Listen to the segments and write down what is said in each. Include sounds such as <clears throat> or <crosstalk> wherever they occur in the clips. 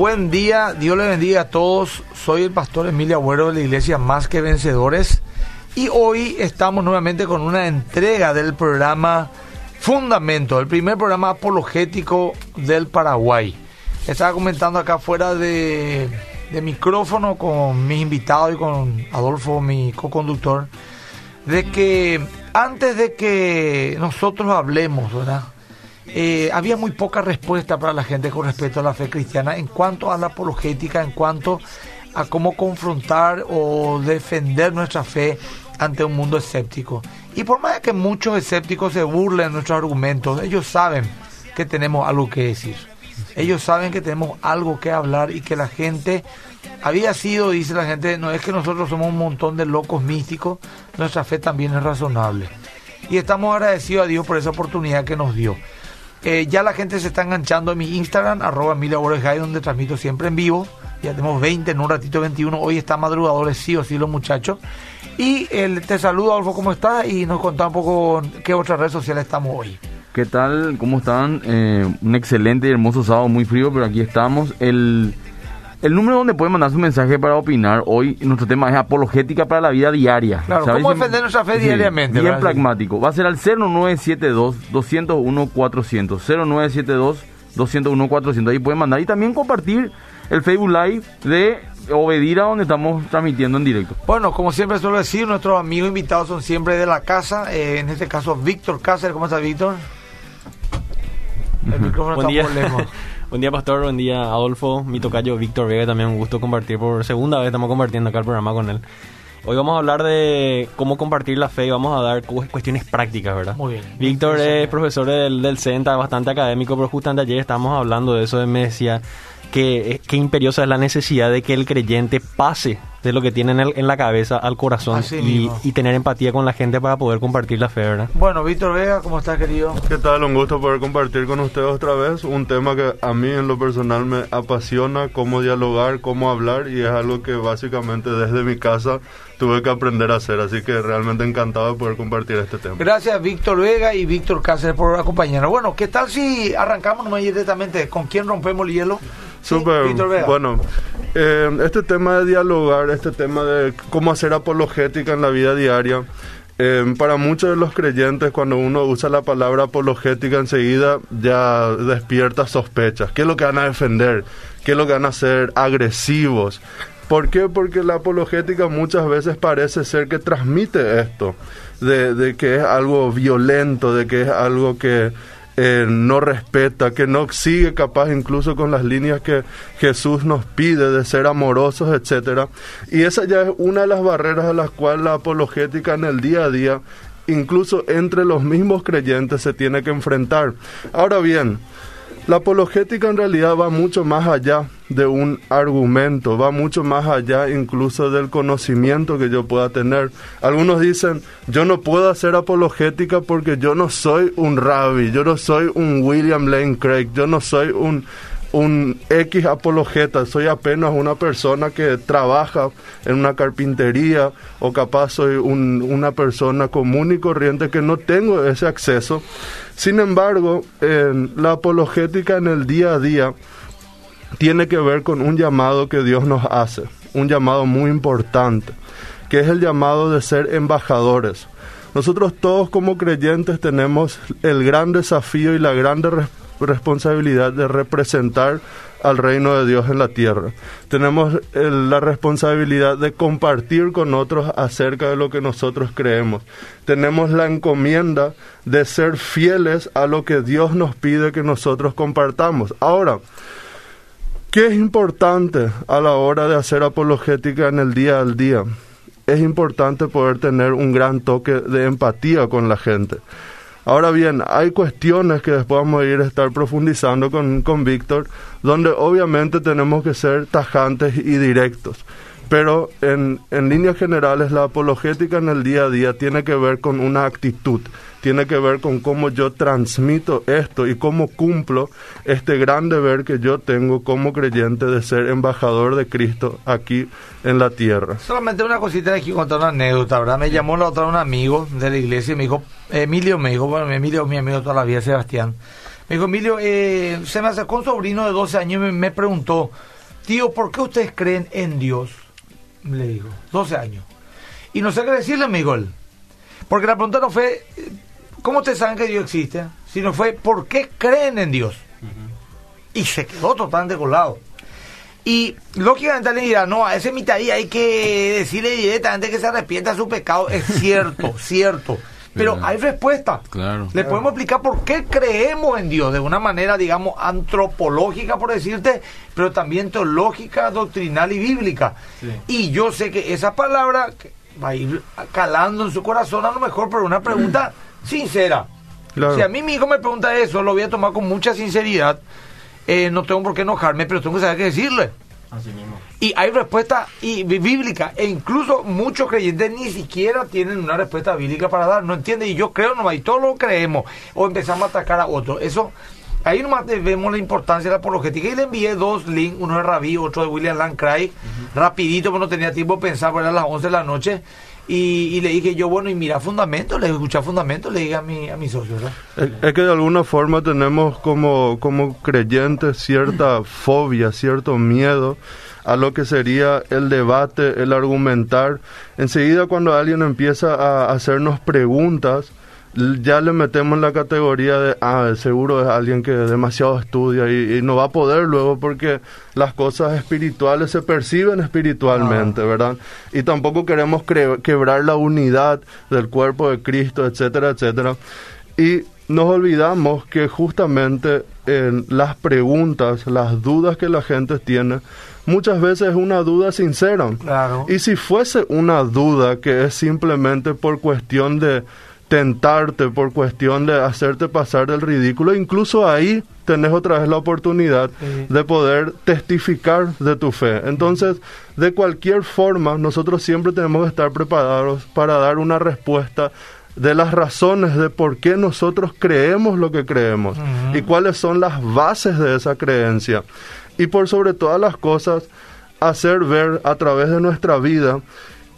buen día, Dios le bendiga a todos. Soy el pastor Emilio Agüero de la iglesia Más que Vencedores y hoy estamos nuevamente con una entrega del programa Fundamento, el primer programa apologético del Paraguay. Estaba comentando acá fuera de, de micrófono con mis invitados y con Adolfo, mi co-conductor, de que antes de que nosotros hablemos, ¿verdad? Eh, había muy poca respuesta para la gente con respecto a la fe cristiana en cuanto a la apologética, en cuanto a cómo confrontar o defender nuestra fe ante un mundo escéptico. Y por más que muchos escépticos se burlen de nuestros argumentos, ellos saben que tenemos algo que decir. Ellos saben que tenemos algo que hablar y que la gente había sido, dice la gente, no es que nosotros somos un montón de locos místicos, nuestra fe también es razonable. Y estamos agradecidos a Dios por esa oportunidad que nos dio. Eh, ya la gente se está enganchando en mi Instagram, arroba Emilia donde transmito siempre en vivo. Ya tenemos 20, en un ratito 21. Hoy está madrugadores, sí o sí, los muchachos. Y el, te saludo, Adolfo, ¿cómo estás? Y nos contá un poco qué otras redes sociales estamos hoy. ¿Qué tal? ¿Cómo están? Eh, un excelente y hermoso sábado, muy frío, pero aquí estamos. El el número donde pueden mandar su mensaje para opinar hoy, nuestro tema es apologética para la vida diaria. Claro, ¿cómo defender nuestra fe diariamente? Bien pragmático. Va a ser al 0972-201-400. 0972-201-400. Ahí pueden mandar y también compartir el Facebook Live de Obedira, donde estamos transmitiendo en directo. Bueno, como siempre suelo decir, nuestros amigos invitados son siempre de la casa. Eh, en este caso, Víctor Cáceres. ¿Cómo estás, Víctor? El micrófono está por lejos. <laughs> Buen día, Pastor. Buen día, Adolfo. Mi tocayo Víctor Vega. También un gusto compartir por segunda vez. Estamos compartiendo acá el programa con él. Hoy vamos a hablar de cómo compartir la fe y vamos a dar cuestiones prácticas, ¿verdad? Muy bien. Víctor es profesor del, del CENTA, bastante académico, pero justamente ayer estábamos hablando de eso de me decía que, que imperiosa es la necesidad de que el creyente pase de lo que tiene en, la cabeza al corazón y, tener empatía con la gente para poder compartir la fe, ¿verdad? Bueno, Víctor Vega, ¿cómo estás, querido? ¿Qué tal? Un gusto poder compartir con ustedes otra vez un tema que a mí en lo personal me apasiona, cómo dialogar, cómo hablar y es algo que básicamente desde mi casa tuve que aprender a hacer, así que realmente encantado de poder compartir este tema. Gracias Víctor Vega y Víctor Cáceres por acompañarnos. Bueno, ¿qué tal si arrancamos nomás directamente? ¿Con quién rompemos el hielo? Súper, bueno, eh, este tema de dialogar, este tema de cómo hacer apologética en la vida diaria, eh, para muchos de los creyentes cuando uno usa la palabra apologética enseguida ya despierta sospechas. ¿Qué es lo que van a defender? ¿Qué es lo que van a hacer agresivos? ¿Por qué? Porque la apologética muchas veces parece ser que transmite esto, de, de que es algo violento, de que es algo que eh, no respeta, que no sigue capaz incluso con las líneas que Jesús nos pide de ser amorosos, etcétera. Y esa ya es una de las barreras a las cuales la apologética en el día a día, incluso entre los mismos creyentes, se tiene que enfrentar. Ahora bien, la apologética en realidad va mucho más allá de un argumento, va mucho más allá incluso del conocimiento que yo pueda tener. Algunos dicen, yo no puedo hacer apologética porque yo no soy un rabbi, yo no soy un William Lane Craig, yo no soy un un X apologeta, soy apenas una persona que trabaja en una carpintería o capaz soy una persona común y corriente que no tengo ese acceso. Sin embargo, en la apologética en el día a día tiene que ver con un llamado que Dios nos hace, un llamado muy importante, que es el llamado de ser embajadores. Nosotros todos como creyentes tenemos el gran desafío y la grande responsabilidad de representar al reino de Dios en la tierra. Tenemos la responsabilidad de compartir con otros acerca de lo que nosotros creemos. Tenemos la encomienda de ser fieles a lo que Dios nos pide que nosotros compartamos. Ahora, ¿qué es importante a la hora de hacer apologética en el día al día? Es importante poder tener un gran toque de empatía con la gente. Ahora bien, hay cuestiones que después vamos a ir a estar profundizando con, con Víctor, donde obviamente tenemos que ser tajantes y directos. Pero en, en líneas generales la apologética en el día a día tiene que ver con una actitud tiene que ver con cómo yo transmito esto y cómo cumplo este gran deber que yo tengo como creyente de ser embajador de Cristo aquí en la tierra. Solamente una cosita, aquí contar una anécdota, ¿verdad? Me llamó la otra un amigo de la iglesia y me dijo, Emilio me dijo, bueno, Emilio es mi amigo toda la vida, Sebastián. Me dijo, Emilio, eh, se me acercó un sobrino de 12 años y me, me preguntó, tío, ¿por qué ustedes creen en Dios? Le digo, 12 años. Y no sé qué decirle, Miguel. Porque la pregunta no fue, ¿cómo ustedes saben que Dios existe? Sino fue, ¿por qué creen en Dios? Y se quedó totalmente colado. Y lógicamente alguien dirá, no, a ese mitad hay que decirle directamente que se arrepienta de su pecado. Es cierto, <laughs> cierto. Pero hay respuesta. Claro. Le podemos explicar por qué creemos en Dios de una manera, digamos, antropológica, por decirte, pero también teológica, doctrinal y bíblica. Y yo sé que esa palabra va a ir calando en su corazón a lo mejor por una pregunta <clears throat> sincera. Claro. Si a mí mi hijo me pregunta eso, lo voy a tomar con mucha sinceridad. Eh, no tengo por qué enojarme, pero tengo que saber qué decirle. Así mismo. Y hay respuesta y, bí- bíblica, e incluso muchos creyentes ni siquiera tienen una respuesta bíblica para dar, no entienden, y yo creo nomás, y todos lo creemos, o empezamos a atacar a otros. Eso, ahí nomás vemos la importancia de la apologética, y le envié dos links, uno de Rabí, otro de William Lane Craig, rapidito, porque no tenía tiempo de pensar, porque eran las 11 de la noche, y, y le dije yo, bueno, y mira fundamento, le escuché fundamento, le dije a mi, a mi socio. Es, es que de alguna forma tenemos como, como creyentes cierta <clears throat> fobia, cierto miedo a lo que sería el debate, el argumentar. Enseguida cuando alguien empieza a hacernos preguntas, ya le metemos en la categoría de, ah, seguro es alguien que demasiado estudia y, y no va a poder luego porque las cosas espirituales se perciben espiritualmente, ¿verdad? Y tampoco queremos quebrar la unidad del cuerpo de Cristo, etcétera, etcétera. Y nos olvidamos que justamente en las preguntas, las dudas que la gente tiene, muchas veces es una duda sincera. Claro. Y si fuese una duda que es simplemente por cuestión de tentarte, por cuestión de hacerte pasar del ridículo, incluso ahí tenés otra vez la oportunidad Sí. de poder testificar de tu fe. Entonces, de cualquier forma, nosotros siempre tenemos que estar preparados para dar una respuesta de las razones de por qué nosotros creemos lo que creemos y cuáles son las bases de esa creencia. Y por sobre todas las cosas, hacer ver a través de nuestra vida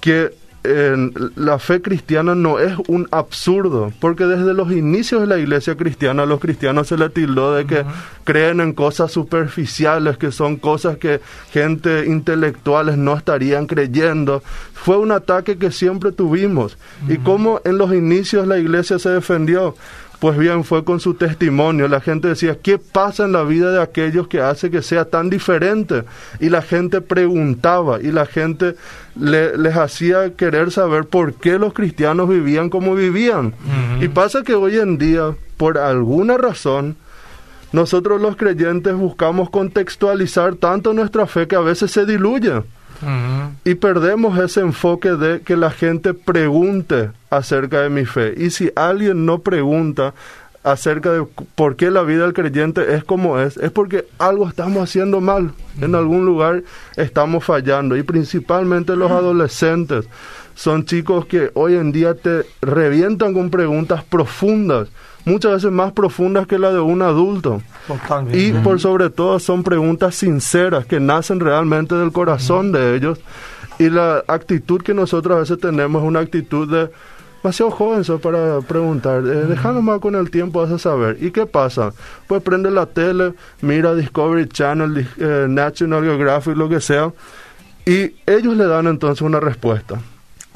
que eh, la fe cristiana no es un absurdo, porque desde los inicios de la iglesia cristiana a los cristianos se les tildó de que creen en cosas superficiales, que son cosas que gente intelectuales no estarían creyendo. Fue un ataque que siempre tuvimos. Y cómo en los inicios la iglesia se defendió. Pues bien, fue con su testimonio. La gente decía, ¿qué pasa en la vida de aquellos que hace que sea tan diferente? Y la gente preguntaba y la gente le- les hacía querer saber por qué los cristianos vivían como vivían. Y pasa que hoy en día, por alguna razón, nosotros los creyentes buscamos contextualizar tanto nuestra fe que a veces se diluye. Y perdemos ese enfoque de que la gente pregunte acerca de mi fe. Y si alguien no pregunta acerca de por qué la vida del creyente es como es, es porque algo estamos haciendo mal. En algún lugar estamos fallando. Y principalmente los adolescentes son chicos que hoy en día te revientan con preguntas profundas, muchas veces más profundas que la de un adulto. Totalmente. Y por sobre todo son preguntas sinceras que nacen realmente del corazón de ellos. Y la actitud que nosotros a veces tenemos es una actitud de demasiado joven sos para preguntar. Eh, Déjanos más con el tiempo, vas a saber. ¿Y qué pasa? Pues prende la tele, mira Discovery Channel, eh, National Geographic, lo que sea. Y ellos le dan entonces una respuesta.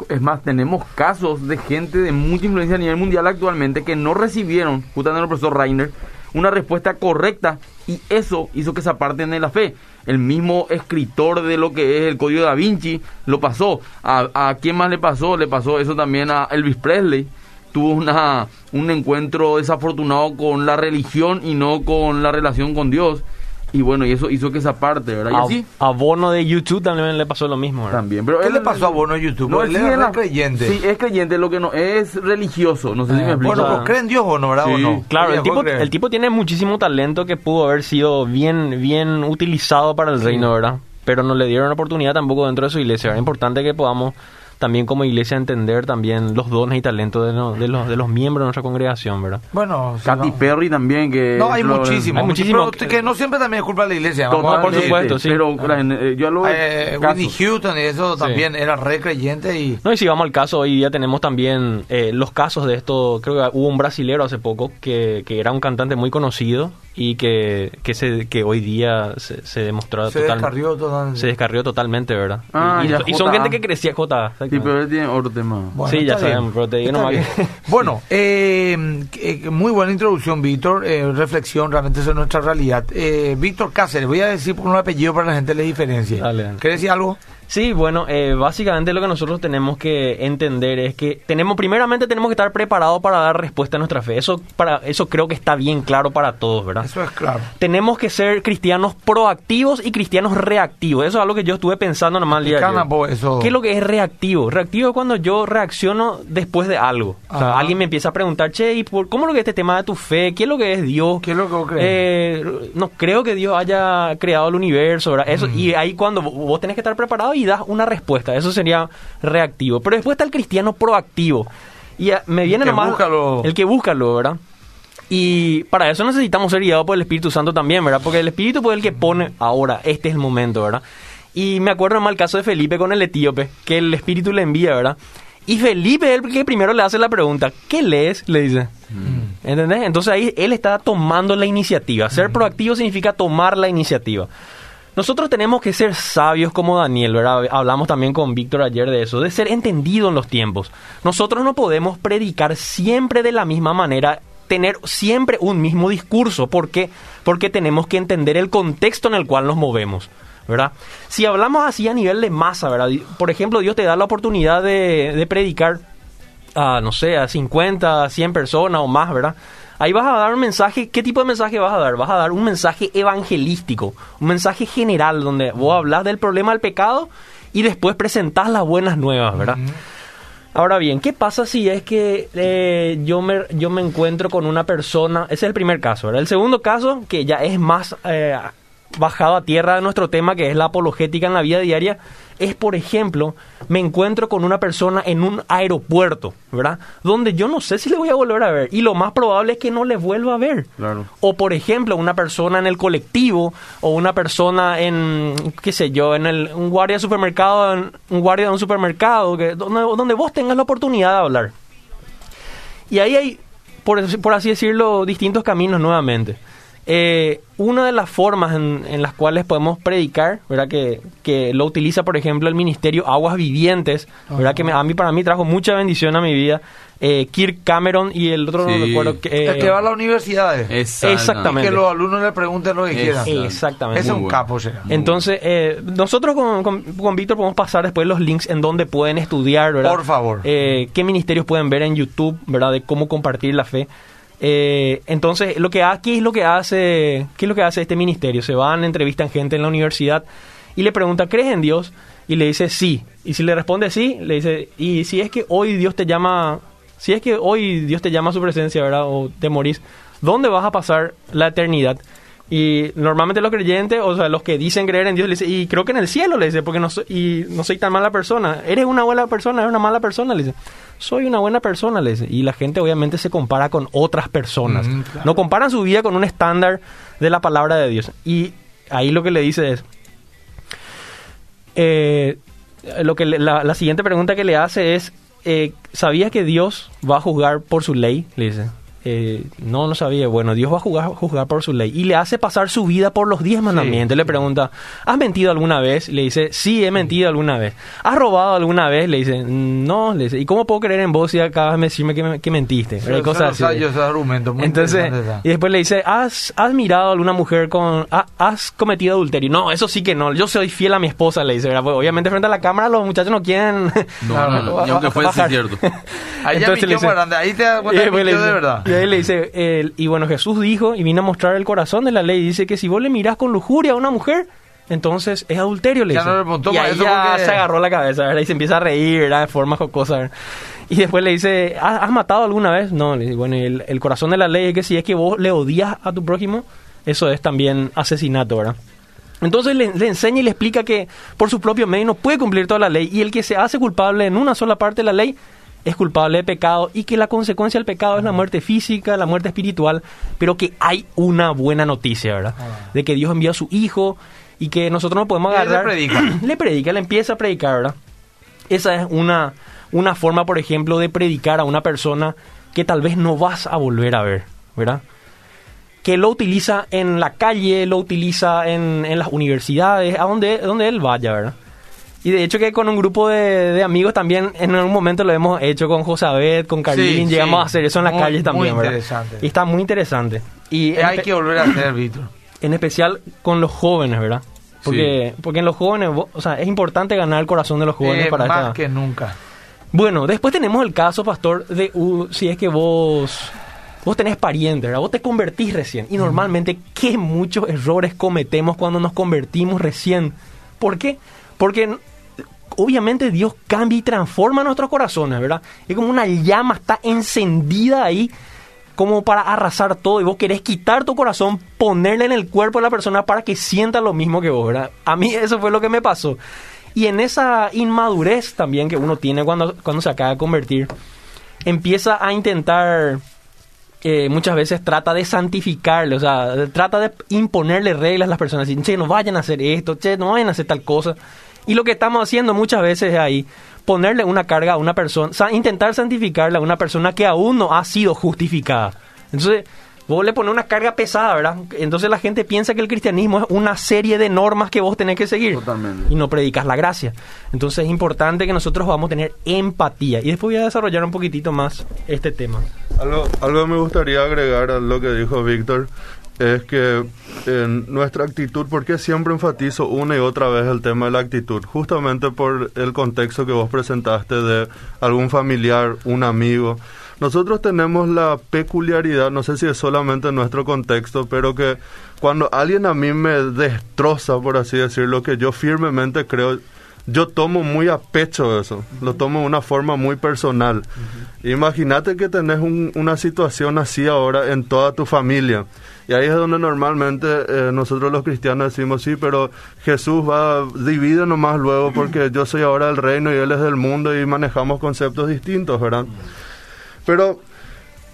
Es más, tenemos casos de gente de mucha influencia a nivel mundial actualmente que no recibieron, justamente el profesor Reiner, una respuesta correcta y eso hizo que se aparten de la fe. El mismo escritor de lo que es el Código da Vinci lo pasó. ¿A, a quién más le pasó? Le pasó eso también a Elvis Presley. Tuvo una, un encuentro desafortunado con la religión y no con la relación con Dios. Y bueno, y eso hizo que se aparte, ¿verdad? Y A, así a Bono de YouTube también le pasó lo mismo. ¿verdad? también. Pero ¿Qué él- le pasó a Bono en YouTube? No, él sí, era creyente. Sí, es creyente, lo que no es religioso. No sé si me Eh, explico. Bueno, O pues cree en Dios o no, ¿verdad? ¿O sí. no? Claro, el tipo, el tipo tiene muchísimo talento que pudo haber sido bien, bien utilizado para el reino, ¿verdad? Pero no le dieron oportunidad tampoco dentro de su iglesia. Era importante que podamos también como iglesia entender también los dones y talentos de, lo- de los, de los miembros de nuestra congregación, ¿verdad? Bueno, Katy no. Perry también, que... No, hay lo- muchísimo. hay muchísimo pero que no siempre también es culpa de la iglesia. a por supuesto, sí. Pero la- eh, yo hablo de Eh. Whitney Houston y eso también era re creyente y... No, y si vamos al caso, hoy día tenemos también eh, los casos de esto. Creo que hubo un brasilero hace poco que, que era un cantante muy conocido y que, que, se, que hoy día se, se demostró Se total- descarrió totalmente. se descarrió totalmente, ¿verdad? Ah, y, son gente que crecía, J. Sí, pero él tiene otro tema. Bueno, Sí, ya sabemos, pero te digo Está nomás bien. que- <laughs> Bueno, eh, eh, muy buena introducción, Víctor. Eh, reflexión, realmente eso es nuestra realidad. Eh, Víctor Cáceres, voy a decir por un apellido para la gente le diferencie. Dale, dale. ¿Querés decir algo? Sí, bueno, eh, básicamente lo que nosotros tenemos que entender es que tenemos, primeramente tenemos que estar preparados para dar respuesta a nuestra fe. Eso, para, eso creo que está bien claro para todos, ¿verdad? Eso es claro. Tenemos que ser cristianos proactivos y cristianos reactivos. Eso es algo que yo estuve pensando nomás el día de ayer. Eso. ¿Qué es lo que es reactivo? Reactivo es cuando yo reacciono después de algo. O sea, alguien me empieza a preguntar, che, ¿y por, ¿cómo es lo que es este tema de tu fe? ¿Qué es lo que es Dios? ¿Qué es lo que vos crees? Eh, no creo que Dios haya creado el universo, ¿verdad? Eso, Mm. Y ahí cuando vos tenés que estar preparado y das una respuesta. Eso sería reactivo. Pero después está el cristiano proactivo. Y ah, me viene que nomás... busca lo- El que busca lo, ¿verdad? Y para eso necesitamos ser guiados por el Espíritu Santo también, ¿verdad? Porque el Espíritu es el que pone ahora, este es el momento, ¿verdad? Y me acuerdo más el caso de Felipe con el etíope, que el Espíritu le envía, ¿verdad? Y Felipe es el que primero le hace la pregunta, ¿qué lees? Le dice. ¿Entendés? Entonces ahí él está tomando la iniciativa. Ser proactivo significa tomar la iniciativa. Nosotros tenemos que ser sabios como Daniel, ¿verdad? Hablamos también con Víctor ayer de eso, de ser entendido en los tiempos. Nosotros no podemos predicar siempre de la misma manera, tener siempre un mismo discurso. ¿Por qué? Porque tenemos que entender el contexto en el cual nos movemos. ¿verdad? Si hablamos así a nivel de masa, ¿verdad? Por ejemplo, Dios te da la oportunidad de, de predicar a, no sé, a 50, a 100 personas o más, ¿verdad? Ahí vas a dar un mensaje, ¿qué tipo de mensaje vas a dar? Vas a dar un mensaje evangelístico, un mensaje general donde vos hablas del problema del pecado y después presentás las buenas nuevas, ¿verdad? Ahora bien, ¿qué pasa si es que eh, yo, me, yo me encuentro con una persona? Ese es el primer caso, ¿verdad? El segundo caso, que ya es más eh, bajado a tierra de nuestro tema, que es la apologética en la vida diaria, es, por ejemplo, me encuentro con una persona en un aeropuerto, ¿verdad? Donde yo no sé si le voy a volver a ver y lo más probable es que no le vuelva a ver. Claro. O, por ejemplo, una persona en el colectivo o una persona en, qué sé yo, en el, un guardia de supermercado, en- un guardia de un supermercado, que, donde, donde vos tengas la oportunidad de hablar. Y ahí hay, por, por así decirlo, distintos caminos nuevamente. Eh, una de las formas en, en las cuales podemos predicar, ¿verdad? Que, que lo utiliza, por ejemplo, el Ministerio Aguas Vivientes, ¿verdad? Que me- a mí, para mí trajo mucha bendición a mi vida. Eh, Kirk Cameron y el otro no Sí. recuerdo que... eh, el que va a las universidades. Exactamente. Y que los alumnos le pregunten lo que quieran. Exactamente. Ese es un bueno. capo, llega. Entonces, eh, nosotros con, con, con Víctor podemos pasar después los links en donde pueden estudiar, ¿verdad? Por favor. Eh, qué ministerios pueden ver en YouTube, ¿verdad? De cómo compartir la fe. Eh, entonces, lo que aquí es lo que hace, ¿qué es lo que hace este ministerio? Se van, entrevistan gente en la universidad y le pregunta, ¿crees en Dios? Y le dice sí. Y si le responde sí, le dice, y si es que hoy Dios te llama, si es que hoy Dios te llama a su presencia, ¿verdad? O te morís, ¿dónde vas a pasar la eternidad? Y normalmente los creyentes, o sea, los que dicen creer en Dios, le dice, y creo que en el cielo, le dice, porque no soy, y no soy tan mala persona. Eres una buena persona, eres una mala persona, le dice. Soy una buena persona, le dice. Y la gente obviamente se compara con otras personas. Mm, claro. No comparan su vida con un estándar de la palabra de Dios. Y ahí lo que le dice es, eh, lo que le- la, la siguiente pregunta que le hace es, eh, ¿sabías que Dios va a juzgar por su ley? Le dice. Eh, no, no sabía. Bueno, Dios va a juzgar, juzgar por su ley. Y le hace pasar su vida por los diez mandamientos. Le pregunta, ¿has mentido alguna vez? Le dice, sí, he mentido alguna vez. ¿Has robado alguna vez? Le dice, no. Le dice, ¿y cómo puedo creer en vos si acabas de decirme que, me- que mentiste? Yo- Cosas así. argumento, muy Entonces, y después le dice, ¿has, has mirado a alguna mujer con... ha- ¿Has cometido adulterio? No, eso sí que no. Yo soy fiel a mi esposa, le dice. Pues, obviamente frente a la cámara los muchachos no quieren... No, no, no, aunque <laughs> fuese cierto. <laughs> Ahí ya Entonces le dice- grande. Ahí te das cuenta de verdad. Y ahí le dice, el- y bueno, Jesús dijo y vino a mostrar el corazón de la ley. Dice que si vos le mirás con lujuria a una mujer, entonces es adulterio, le Ya dice. no y ahí ya porque- se agarró la cabeza, ¿verdad? Y se empieza a reír, ¿verdad? De forma jocosa, ¿verdad? Y después le dice, ¿has, has matado alguna vez? No, le dice, bueno, el, el corazón de la ley es que si es que vos le odias a tu prójimo, eso es también asesinato, ¿verdad? Entonces le, le, enseña y le explica que por su propio medio no puede cumplir toda la ley y el que se hace culpable en una sola parte de la ley es culpable de pecado y que la consecuencia del pecado es la muerte física, la muerte espiritual, pero que hay una buena noticia, ¿verdad? Ah. De que Dios envió a su Hijo y que nosotros no podemos agarrar. le predica. <clears throat> le predica, le empieza a predicar, ¿verdad? Esa es una, una forma, por ejemplo, de predicar a una persona que tal vez no vas a volver a ver, ¿verdad? Que lo utiliza en la calle, lo utiliza en, en las universidades, a donde, donde él vaya, ¿verdad? Y de hecho que con un grupo de, de amigos también en algún momento lo hemos hecho con Josabet, con Carlín, Sí, llegamos sí. a hacer eso en las Muy- calles también, muy ¿verdad? interesante. Y está muy interesante. Y Eh, hay que volver a hacer, Víctor. <clears throat> en especial con los jóvenes, ¿verdad? Porque, porque en los jóvenes, o sea, es importante ganar el corazón de los jóvenes Eh, para más esta... que nunca. Bueno, después tenemos el caso, pastor, de uh, si es que vos vos tenés parientes, ¿verdad? Vos te convertís recién. Y normalmente, qué muchos errores cometemos cuando nos convertimos recién. ¿Por qué? Porque obviamente Dios cambia y transforma nuestros corazones, ¿verdad? Es como una llama, está encendida ahí como para arrasar todo y vos querés quitar tu corazón, ponerle en el cuerpo de la persona para que sienta lo mismo que vos, ¿verdad? A mí <laughs> eso fue lo que me pasó. Y en esa inmadurez también que uno tiene cuando, cuando se acaba de convertir, empieza a intentar, eh, muchas veces trata de santificarle, o sea, trata de imponerle reglas a las personas, che, no vayan a hacer esto, che, no vayan a hacer tal cosa. Y lo que estamos haciendo muchas veces es ahí, ponerle una carga a una persona, intentar santificarle a una persona que aún no ha sido justificada. Entonces, vos le pones una carga pesada, ¿verdad? Entonces la gente piensa que el cristianismo es una serie de normas que vos tenés que seguir. Totalmente. Y no predicas la gracia. Entonces es importante que nosotros vamos a tener empatía. Y después voy a desarrollar un poquitito más este tema. Algo, algo me gustaría agregar a lo que dijo Víctor es que en nuestra actitud, porque siempre enfatizo una y otra vez el tema de la actitud? Justamente por el contexto que vos presentaste de algún familiar, un amigo. Nosotros tenemos la peculiaridad, no sé si es solamente en nuestro contexto, pero que cuando alguien a mí me destroza, por así decirlo, que yo firmemente creo, yo tomo muy a pecho eso, lo tomo de una forma muy personal. Imagínate que tenés un- una situación así ahora en toda tu familia. Y ahí es donde normalmente eh, nosotros los cristianos decimos, sí, pero Jesús va, divide nomás luego porque yo soy ahora del reino y Él es del mundo y manejamos conceptos distintos, ¿verdad? Pero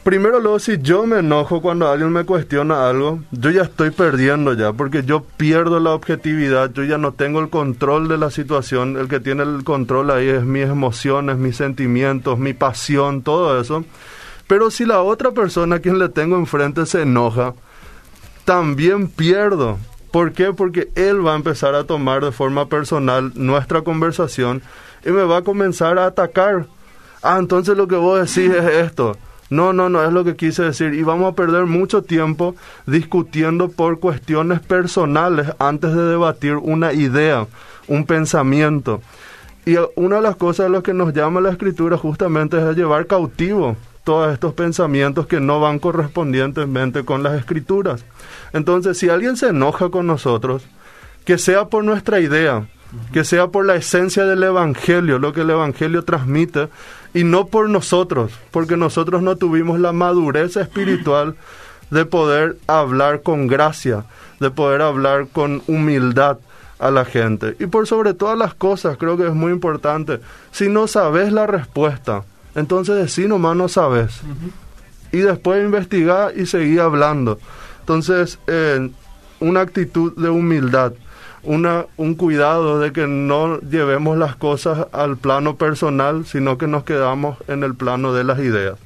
primero luego si yo me enojo cuando alguien me cuestiona algo, yo ya estoy perdiendo ya, porque yo pierdo la objetividad, yo ya no tengo el control de la situación, el que tiene el control ahí es mis emociones, mis sentimientos, mi pasión, todo eso. Pero si la otra persona a quien le tengo enfrente se enoja, también pierdo. ¿Por qué? Porque él va a empezar a tomar de forma personal nuestra conversación y me va a comenzar a atacar. Ah, entonces lo que vos decís es esto. No, no, no es lo que quise decir. Y vamos a perder mucho tiempo discutiendo por cuestiones personales antes de debatir una idea, un pensamiento. Y una de las cosas a las que nos llama la escritura justamente es a llevar cautivo todos estos pensamientos que no van correspondientemente con las escrituras. Entonces, si alguien se enoja con nosotros, que sea por nuestra idea, que sea por la esencia del Evangelio, lo que el Evangelio transmite, y no por nosotros, porque nosotros no tuvimos la madurez espiritual de poder hablar con gracia, de poder hablar con humildad a la gente. Y por sobre todas las cosas, creo que es muy importante, si no sabes la respuesta, entonces decí nomás no sabes. Y después investigar y seguir hablando. Entonces, eh, una actitud de humildad, una, un cuidado de que no llevemos las cosas al plano personal, sino que nos quedamos en el plano de las ideas.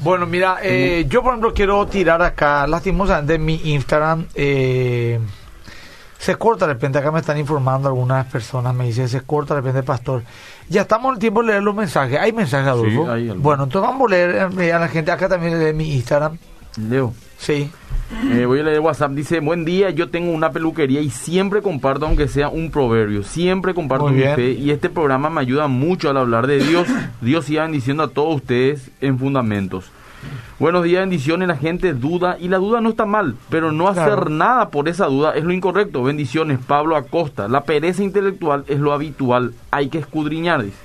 Bueno, mira, eh, yo por ejemplo quiero tirar acá, lastimosamente en mi Instagram, eh, se corta de repente, acá me están informando algunas personas, me dicen, se corta de repente, pastor. Ya estamos en el tiempo de leer los mensajes. ¿Hay mensajes, Adolfo? hay algunos. bueno, entonces vamos a leer eh, a la gente, acá también de mi Instagram. Leo. Sí. Eh, voy a leer WhatsApp. Dice, buen día, yo tengo una peluquería y siempre comparto, aunque sea un proverbio, siempre comparto bien. fe y este programa me ayuda mucho al hablar de Dios. <coughs> Dios siga bendiciendo a todos ustedes en fundamentos. Buenos días, bendiciones. La gente duda y la duda no está mal, pero no Claro. hacer nada por esa duda es lo incorrecto. Bendiciones, Pablo Acosta. La pereza intelectual es lo habitual. Hay que escudriñar, dice.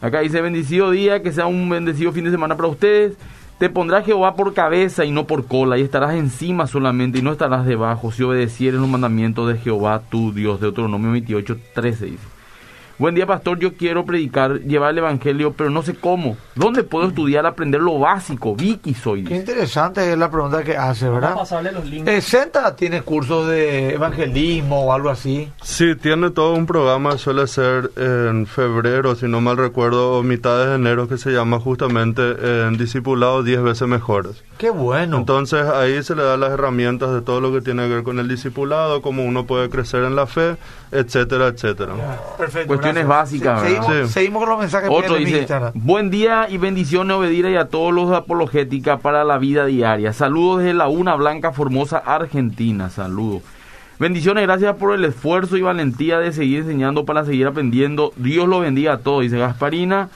Acá dice bendecido día, que sea un bendecido fin de semana para ustedes. Te pondrá Jehová por cabeza y no por cola, y estarás encima solamente y no estarás debajo, si obedecieres los mandamientos de Jehová tu Dios. Deuteronomio 28, 13 dice. Buen día, pastor. Yo quiero predicar, llevar el evangelio, pero no sé cómo. ¿Dónde puedo estudiar, aprender lo básico? Vicky soy. Qué interesante es la pregunta que hace, ¿verdad? Vamos a pasarle los links. Eh, Senta tiene cursos de evangelismo o algo así. Sí, tiene todo un programa, suele ser en febrero, si no mal recuerdo, o mitad de enero, que se llama justamente en Discipulado 10 veces mejores. Qué bueno. Entonces ahí se le da las herramientas de todo lo que tiene que ver con el discipulado, cómo uno puede crecer en la fe, etcétera, etcétera. Perfecto. Cuestiones gracias. básicas, ¿verdad? Seguimos, Sí. seguimos con los mensajes que Otro dice, Instagram. buen día y bendiciones obedira y a todos los de apologética para la vida diaria. Saludos desde la Una Blanca Formosa, Argentina. Saludos. Bendiciones, gracias por el esfuerzo y valentía de seguir enseñando para seguir aprendiendo. Dios lo bendiga a todos, dice Gasparina.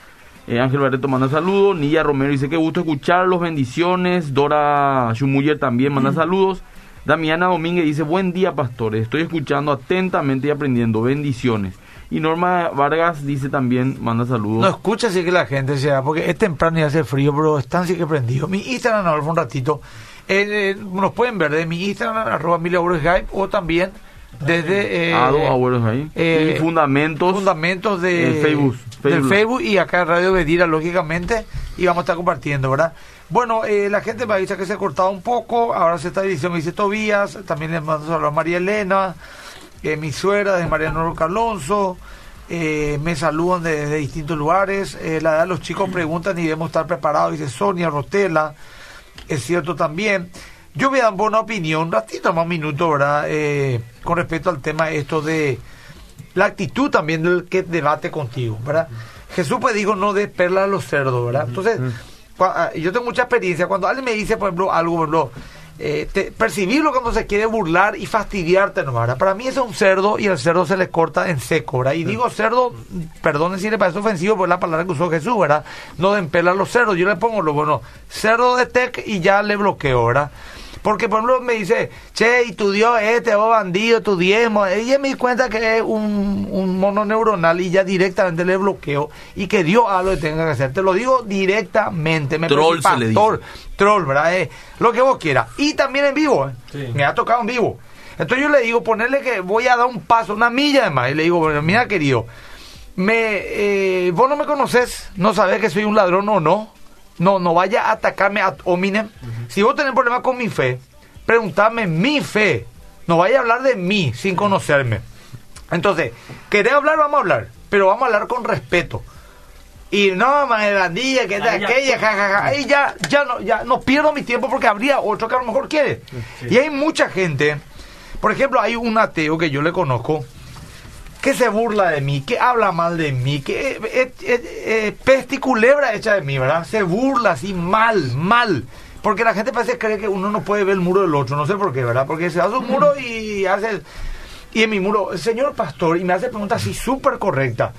Eh, Ángel Barreto manda saludos. Nilla Romero dice que gusto escucharlos. Bendiciones. Dora Schumuller también manda saludos. Damiana Domínguez dice, buen día pastores, estoy escuchando atentamente y aprendiendo, bendiciones. Y Norma Vargas dice también, manda saludos. No escucha así que la gente sea, porque es temprano y hace frío, pero están sí que prendidos. Mi Instagram, ahora un ratito, eh, eh, nos pueden ver de mi Instagram, arroba Hype, o también desde eh, Ado Agüeros ahí. eh, y Fundamentos. fundamentos de Facebook, del Facebook. Y acá en Radio Bedira, lógicamente, y vamos a estar compartiendo, ¿verdad? Bueno, eh, la gente me ha dicho que se ha cortado un poco, ahora se está diciendo, me dice Tobías, también les mando saludos a María Elena, eh, mi suegra de Mariano Alonso, eh, me saludan de, de distintos lugares, eh, la edad de los chicos preguntan y debemos estar preparados, dice Sonia Rotela, es cierto también. Yo voy a dar una opinión, un ratito más un minuto, ¿verdad? Eh, con respecto al tema esto de la actitud también del que debate contigo, ¿verdad? Jesús pues dijo no de perla a los cerdos, ¿verdad? Entonces, cua- ah, yo tengo mucha experiencia. Cuando alguien me dice, por ejemplo, algo, por ejemplo, eh, te- percibirlo cuando se quiere burlar y fastidiarte, ¿no? ¿verdad? Para mí eso es un cerdo y el cerdo se le corta en seco, ¿verdad? Y digo cerdo, perdonen si le parece ofensivo, por la palabra que usó Jesús, ¿verdad? No de empelar los cerdos, yo le pongo lo bueno, cerdo de tec y ya le bloqueo, ¿verdad? Porque, por ejemplo, me dice, che, y tu Dios este, vos bandido, tu diezmo. Ella me di cuenta que es un, un mono neuronal y ya directamente le bloqueo y que Dios haga lo que tenga que hacer. Te lo digo directamente. Me Troll se le pastor, Troll, ¿verdad? Eh, lo que vos quieras. Y también en vivo, ¿eh? Sí. Me ha tocado en vivo. Entonces yo le digo, ponerle que voy a dar un paso, una milla de más. Y le digo, bueno, mira, querido, me, eh, vos no me conoces, no sabés que soy un ladrón o no. No, no vaya a atacarme ad hominem. Si vos tenés problemas con mi fe, preguntame mi fe. No vaya a hablar de mí sin conocerme. Entonces, ¿querés hablar? Vamos a hablar. Pero vamos a hablar con respeto. Y no, man, bandilla, que es aquella, jajaja. Ahí ya, ya no, ya no pierdo mi tiempo porque habría otro que a lo mejor quiere. Y hay mucha gente. Por ejemplo, hay un ateo que yo le conozco que se burla de mí, que habla mal de mí, que eh, eh, eh, eh, peste y culebra hecha de mí, ¿verdad? Se burla así mal, mal. Porque la gente parece cree que uno no puede ver el muro del otro, no sé por qué, ¿verdad? Porque se hace un muro y hace... Y en mi muro, señor pastor, y me hace preguntas así súper correctas.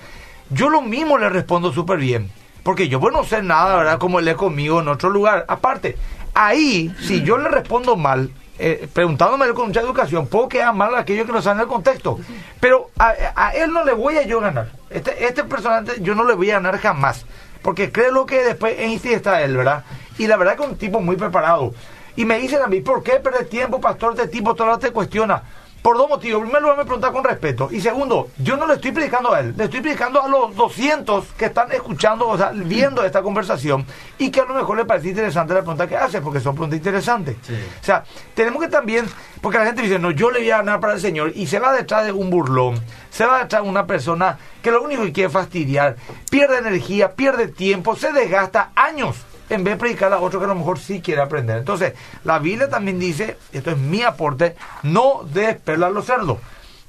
Yo lo mismo le respondo súper bien. Porque yo pues no sé nada, ¿verdad? Como él es conmigo en otro lugar. Aparte, ahí, si yo le respondo mal, eh, preguntándome con mucha educación, puedo quedar mal a aquellos que no saben el contexto. Pero a, él no le voy a yo ganar. Este, este personaje yo no le voy a ganar jamás. Porque creo lo que después en Insti está él, ¿verdad? Y la verdad que es un tipo muy preparado. Y me dicen a mí, ¿por qué perder tiempo, pastor? Este tipo todo te cuestiona. Por dos motivos. Primero lugar, me pregunta con respeto. Y segundo, yo no le estoy predicando a él. Le estoy predicando a los 200 que están escuchando, o sea, viendo esta conversación y que a lo mejor le parece interesante la pregunta que hace, porque son preguntas interesantes. O sea, tenemos que también, porque la gente dice, no, yo le voy a ganar para el Señor y se va detrás de un burlón, se va detrás de una persona que lo único que quiere es fastidiar, pierde energía, pierde tiempo, se desgasta años en vez de predicar a otro que a lo mejor sí quiere aprender. Entonces, la Biblia también dice, esto es mi aporte, no despelar los cerdos.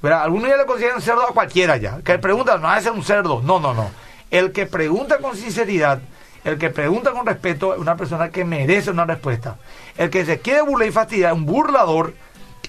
¿Verdad? Algunos ya le consideran cerdo a cualquiera ya. Que pregunta, no, ese es un cerdo. No, no, no. El que pregunta con sinceridad, el que pregunta con respeto, es una persona que merece una respuesta. El que se quiere burlar y fastidiar es un burlador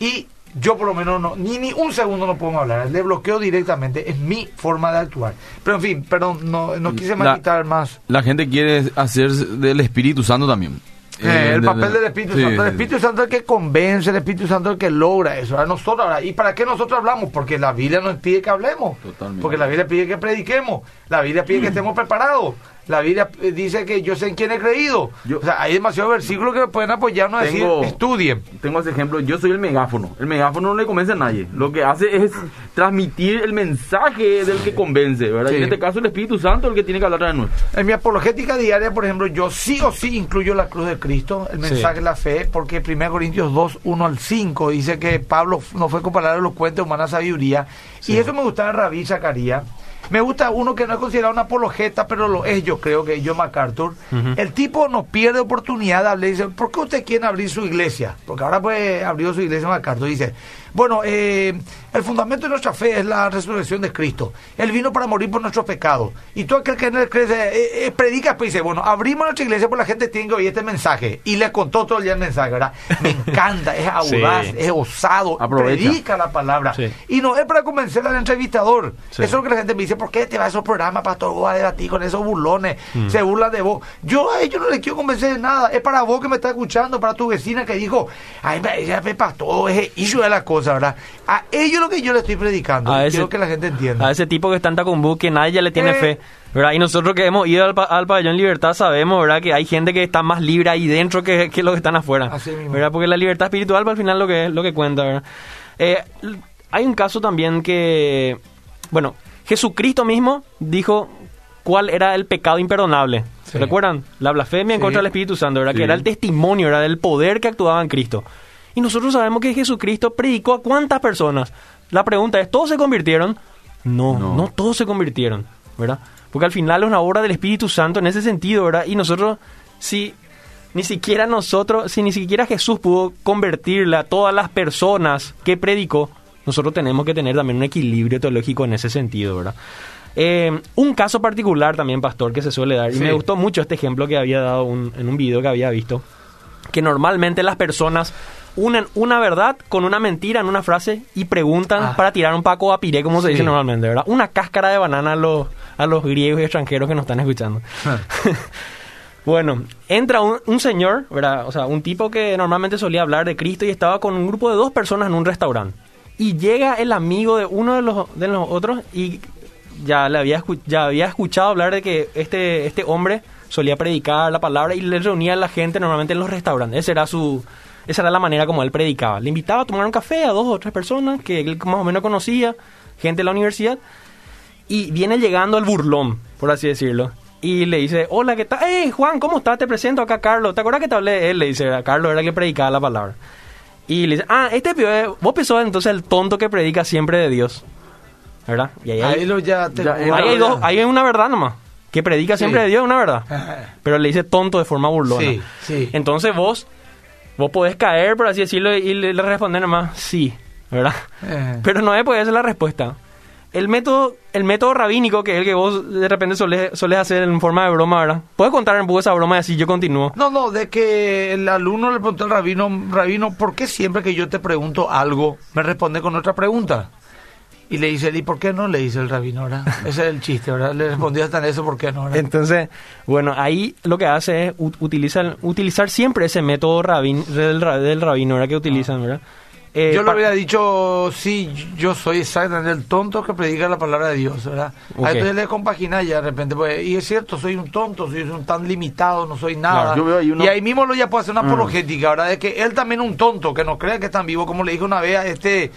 y yo por lo menos no, ni, ni un segundo no puedo hablar. Le bloqueo directamente. Es mi forma de actuar. Pero en fin, perdón, no, no quise más quitar más. La gente quiere hacer del Espíritu Santo también. Eh, Eh, el de- papel de- del Espíritu sí, Santo. El Espíritu Santo es el que convence, el Espíritu Santo es el que logra eso. Ahora nosotros, ahora, ¿y para qué nosotros hablamos? Porque la Biblia nos pide que hablemos. Totalmente. Porque la Biblia pide que prediquemos. La Biblia pide que estemos preparados. La Biblia dice que yo sé en quién he creído. o sea, hay demasiados versículos que pueden apoyarnos a decir, estudien. Tengo ese ejemplo, yo soy el megáfono. El megáfono no le convence a nadie. Lo que hace es transmitir el mensaje del que convence, ¿verdad? Y en este caso el Espíritu Santo es el que tiene que hablar de nosotros. En mi apologética diaria, por ejemplo, yo sí o sí incluyo la cruz de Cristo, el mensaje de la fe, porque 1 Corintios 2, 1 al 5 dice que Pablo no fue comparado a los cuentos de humana sabiduría. Y eso me gustaba Rabí Zacarías me gusta uno que no es considerado una apologeta, pero lo es, yo creo que John MacArthur. El tipo no pierde oportunidad de hablar y dice, ¿por qué usted quiere abrir su iglesia? Porque ahora pues abrió su iglesia MacArthur. Dice, bueno, eh, el fundamento de nuestra fe es la resurrección de Cristo. Él vino para morir por nuestros pecados. Y todo aquel que en él cree, eh, eh, predica, pues dice, bueno, abrimos nuestra iglesia porque la gente tiene que oír este mensaje. Y le contó todo el día el mensaje, ¿verdad? Me <laughs> encanta, es audaz, es osado, predica la palabra. Y no es para convencer al entrevistador. Eso es lo que la gente me dice, ¿por qué te va a esos programas, pastor? Vos a debatir con esos burlones, mm. se burlan de vos. Yo a ellos no les quiero convencer de nada. Es para vos que me estás escuchando, para tu vecina que dijo, ay, me pastor, es hijo de la cosa. A ellos lo que yo le estoy predicando. A quiero que la gente entienda. A ese tipo que está en Tacumbú, que nadie le tiene eh. fe. ¿verdad? Y nosotros que hemos ido al, al, pabellón Libertad sabemos, ¿verdad? Que hay gente que está más libre ahí dentro que, que los que están afuera. ¿verdad? Porque la libertad espiritual, al final, lo que es lo que cuenta, eh, hay un caso también que, bueno, Jesucristo mismo dijo cuál era el pecado imperdonable. ¿Se ¿Recuerdan? La blasfemia en contra del Espíritu Santo, ¿verdad? Que era el testimonio, era del poder que actuaba en Cristo. Y nosotros sabemos que Jesucristo predicó a cuántas personas. La pregunta es, ¿todos se convirtieron? No, no, todos se convirtieron, ¿verdad? Porque al final es una obra del Espíritu Santo en ese sentido, ¿verdad? Y nosotros, si ni siquiera nosotros, si ni siquiera Jesús pudo convertirle a todas las personas que predicó, nosotros tenemos que tener también un equilibrio teológico en ese sentido, ¿verdad? Eh, un caso particular también, pastor, que se suele dar, y me gustó mucho este ejemplo que había dado en un video que había visto, que normalmente las personas unen una verdad con una mentira en una frase y preguntan ah. para tirar un paco a piré, como se dice normalmente, ¿verdad? Una cáscara de banana a los, a los griegos y extranjeros que nos están escuchando. Ah. <laughs> bueno, entra un, señor, ¿verdad? O sea, un tipo que normalmente solía hablar de Cristo y estaba con un grupo de dos personas en un restaurante. Y llega el amigo de uno de los, de los otros y ya, le había, ya había escuchado hablar de que este, este hombre solía predicar la palabra y le reunía a la gente normalmente en los restaurantes. Ese era su, esa era la manera como él predicaba. Le invitaba a tomar un café a dos o tres personas que él más o menos conocía, gente de la universidad, y viene llegando el burlón, por así decirlo. Y le dice, hola, ¿qué tal? Hey, Juan, ¿cómo estás? Te presento acá a Carlos. ¿Te acuerdas que te hablé de él? Le dice, a Carlos era el que predicaba la palabra. Y le dice, ah, este pibe, vos pensó entonces el tonto que predica siempre de Dios. ¿Verdad? Y ahí, ahí, lo ya ahí, hay dos, ahí hay una verdad nomás. Que predica siempre de Dios, una verdad. <laughs> Pero le dice tonto de forma burlona. Sí, sí. Entonces vos Vos podés caer, por así decirlo, y le, responder nomás sí, ¿verdad? Eh. Pero no es pues esa es la respuesta. El método, el método rabínico, que es el que vos de repente solés, hacer en forma de broma, ¿verdad? ¿Puedes contar un poco esa broma y así yo continúo? No, no, de que el alumno le preguntó al rabino, rabino, ¿por qué siempre que yo te pregunto algo, me responde con otra pregunta? Y le dice, ¿y por qué no? Le dice el rabino, ¿verdad? <laughs> Ese es el chiste, ¿verdad? Le respondió hasta en eso, ¿por qué no? Entonces, bueno, ahí lo que hace es utilizar, utilizar siempre ese método rabin, del, del rabino, ¿verdad? Que utilizan, ¿verdad? Eh, yo le había dicho, sí, yo soy exactamente el tonto que predica la palabra de Dios, ¿verdad? Okay. Entonces le compagina ya de repente, pues, y es cierto, soy un tonto, soy un tan limitado, no soy nada. Y ahí mismo lo ya puede hacer una mm. apologética, ¿verdad? De que él también es un tonto, que no cree que es tan vivo, como le dijo una vez a este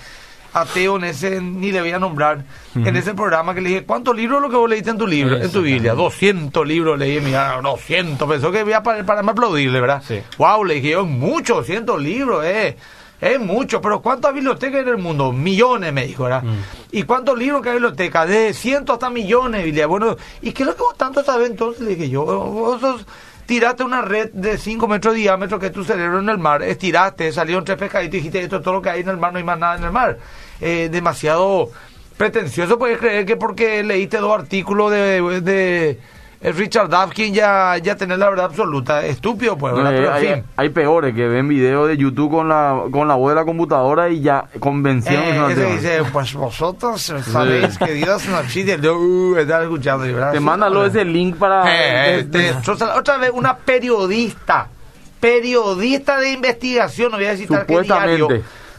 ateo en ese, ni le voy a nombrar, en ese programa que le dije, ¿cuántos libros lo que vos leíste en tu libro, en tu Biblia? 200 libros leí, mira, 200, pensó que voy a para, para aplaudirle, ¿verdad? Sí. Wow, le dije, yo, mucho, 200 libros, eh. Es mucho, pero ¿cuántas bibliotecas hay en el mundo? Millones, me dijo, ¿verdad? Mm. ¿Y cuántos libros que hay en biblioteca? De cientos hasta millones, Biblia. Bueno, ¿y qué es lo que vos tanto sabes entonces? Le dije yo, vos sos tiraste una red de 5 metros de diámetro que es tu cerebro en el mar, estiraste, salieron tres pescaditos y dijiste, esto es todo lo que hay en el mar, no hay más nada en el mar. Eh, demasiado pretencioso puedes creer que porque leíste dos artículos de, de Richard Dawkins ya, ya tener la verdad absoluta. Estúpido, pues, hay, peores que ven videos de YouTube con la, con la voz de la computadora y ya convencieron. Eh, dice, pues vosotros sabéis que Dios no existe. Uh, escuchando. Te mándalo ese link para... Eh, otra vez, una periodista, periodista de investigación, no voy a citar qué diario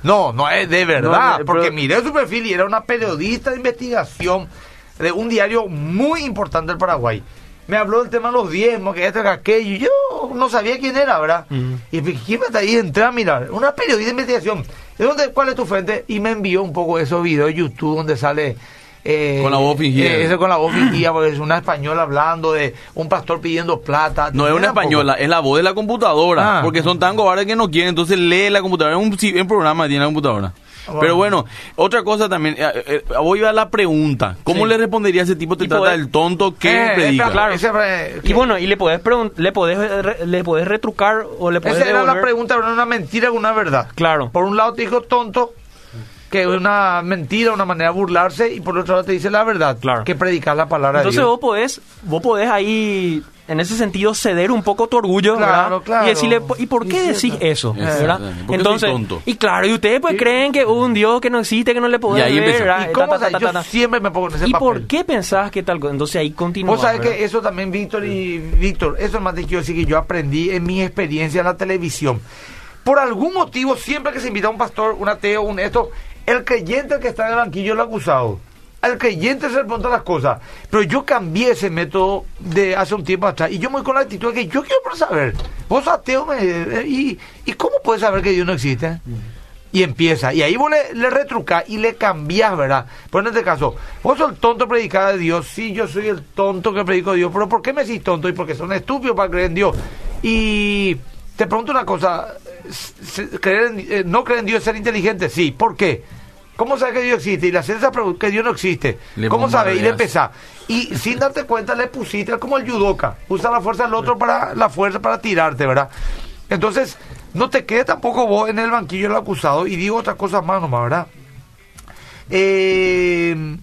no, no es de verdad, porque miré su perfil y era una periodista de investigación de un diario muy importante del Paraguay. me habló del tema de los diezmos, que esto, que aquello, y yo no sabía quién era, ¿verdad? Y fíjate ahí, entré a mirar, una periodista de investigación, ¿de dónde, cuál es tu fuente? Y me envió un poco esos videos de YouTube donde sale... eh, Con la voz fingida. eh, ese con la voz fingida, porque es una española hablando de un pastor pidiendo plata. No es una poco- española, es la voz de la computadora. Ah. Porque son tan cobardes que no quieren, entonces lee la computadora. Es un, un programa que tiene la computadora. Bueno. Pero bueno, otra cosa también, eh, eh, voy a la pregunta. ¿Cómo Sí. le respondería a ese tipo? Te trata del tonto que Eh, predica. espera, Claro. ese Y bueno, y le podés, le podés, eh, re- le podés retrucar o le podés Esa era la devolver- pregunta, pero una mentira con una verdad. Claro. Por un lado te dijo tonto, que es una mentira, una manera de burlarse, y por otro lado te dice la verdad, Claro. que predicar la palabra Entonces de Dios. vos podés, vos podés ahí, en ese sentido, ceder un poco tu orgullo, Claro, ¿verdad? claro. Y decirle, ¿y por qué Sí, decís eso? ¿verdad? ¿Por Entonces, soy tonto? y claro, y ustedes pues creen que hubo un Dios que no existe, que no le podés Y ahí ver. ¿verdad? ¿Y cómo Ta, ta, sabes? ta, ta, Yo siempre me pongo en ese ¿Y papel. por qué pensás que tal cosa? Entonces ahí continúa. Vos sabés ¿verdad? que eso también, Víctor y Víctor, eso es más de quiero decir que yo aprendí en mi experiencia en la televisión. Por algún motivo, siempre que se invita a un pastor, un ateo, un esto, el creyente que está en el banquillo es el acusado. Al creyente se le preguntan las cosas. Pero yo cambié ese método de hace un tiempo atrás. Y yo me voy con la actitud de que yo quiero por saber. Vos ateo, me- eh, y, ¿y cómo puedes saber que Dios no existe? Y empieza. Y ahí vos le, le y le cambiás, ¿verdad? Pues en este caso, vos sos el tonto predicado de Dios. Sí, yo soy el tonto que predico a Dios. Pero ¿por qué me decís tonto? Y porque son estúpidos para creer en Dios. Y te pregunto una cosa. Creer en- eh, ¿No creer en Dios es ser inteligente? Sí. ¿Por qué? ¿Cómo sabes que Dios existe? Y esa pregunta que Dios no existe. Le ¿Cómo sabes? Y le empezás. Y sin darte cuenta le pusiste, como el judoka. Usa la fuerza del otro para la fuerza para tirarte, ¿verdad? Entonces, no te quedes tampoco vos en el banquillo del acusado. Y digo otra cosa más nomás, ¿verdad? Eh,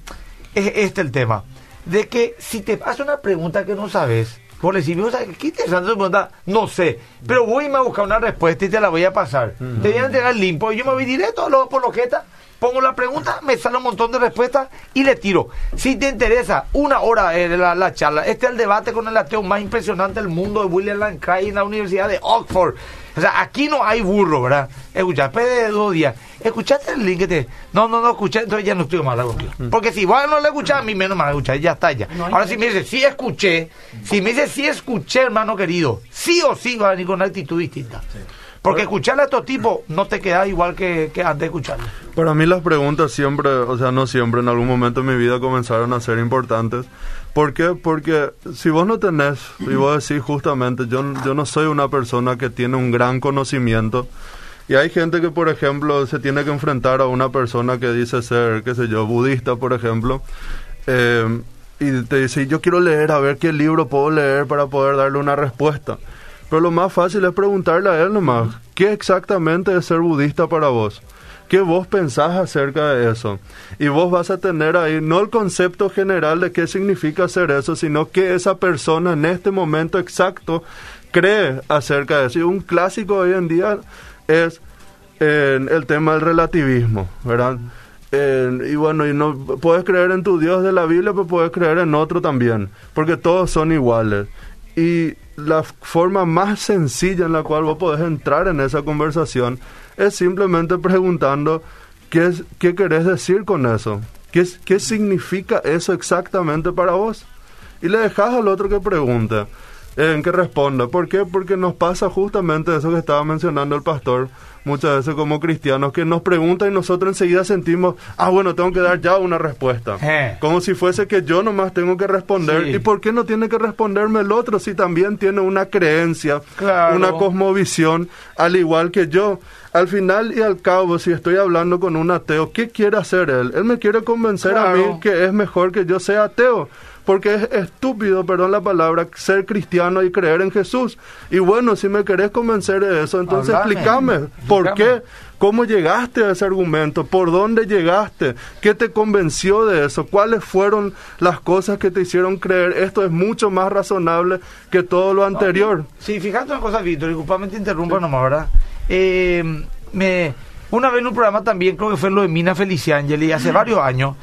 es este el tema. De que si te hace una pregunta que no sabes, vos le decís, "Vos sabés, ¿qué interesante tu pregunta? No sé, pero voy a buscar una respuesta y te la voy a pasar. Te voy a entregar el limpo y yo me voy directo a los apologetas, pongo la pregunta, me sale un montón de respuestas y le tiro. Si te interesa, una hora eh, la, la charla. Este es el debate con el ateo más impresionante del mundo de William Lane Craig en la Universidad de Oxford. O sea, aquí no hay burro, ¿verdad? Escucha, después de dos días, ¿escuchaste el link que te...? No, no, no escuché, entonces ya no estoy mal contigo. Porque si vos no le escuchás, a mí menos mal escuchar, ya está, ya. Ahora si me dice, sí escuché, si me dice, sí escuché, hermano querido, sí o sí va a venir con una actitud distinta. Porque escucharle a estos tipos no te queda igual que, que antes de escucharle. Para mí las preguntas siempre, o sea, no siempre, en algún momento de mi vida comenzaron a ser importantes. ¿Por qué? Porque si vos no tenés, y vos decís justamente, yo, yo no soy una persona que tiene un gran conocimiento, y hay gente que, por ejemplo, se tiene que enfrentar a una persona que dice ser, qué sé yo, budista, por ejemplo, eh, y te dice, yo quiero leer, a ver qué libro puedo leer para poder darle una respuesta. Pero lo más fácil es preguntarle a él nomás, ¿qué exactamente es ser budista para vos? ¿Qué vos pensás acerca de eso? Y vos vas a tener ahí no el concepto general de qué significa hacer eso, sino que esa persona en este momento exacto cree acerca de eso. Y un clásico hoy en día es eh, el tema del relativismo, ¿verdad? Y bueno, y no puedes creer en tu Dios de la Biblia, pero puedes creer en otro también, porque todos son iguales. Y la forma más sencilla en la cual vos podés entrar en esa conversación es simplemente preguntando qué, es, qué querés decir con eso, ¿Qué, qué significa eso exactamente para vos. Y le dejas al otro que pregunte, en que responda. ¿Por qué? Porque nos pasa justamente eso que estaba mencionando el pastor, muchas veces como cristianos, que nos preguntan y nosotros enseguida sentimos, ah, bueno, tengo que dar ya una respuesta. Eh. Como si fuese que yo nomás tengo que responder. Sí. ¿Y por qué no tiene que responderme el otro si también tiene una creencia, Claro. una cosmovisión, al igual que yo? Al final y al cabo, si estoy hablando con un ateo, ¿qué quiere hacer él? Él me quiere convencer a mí que es mejor que yo sea ateo. Porque es estúpido, perdón la palabra, ser cristiano y creer en Jesús. Y bueno, si me querés convencer de eso, entonces Hablame. explícame. ¿Por qué? ¿Cómo llegaste a ese argumento? ¿Por dónde llegaste? ¿Qué te convenció de eso? ¿Cuáles fueron las cosas que te hicieron creer? Esto es mucho más razonable que todo lo anterior. Sí, fíjate una cosa, Víctor, disculpame te interrumpa nomás, ¿verdad? Eh, me, una vez en un programa también, creo que fue lo de Mina Feliciangeli, hace varios años,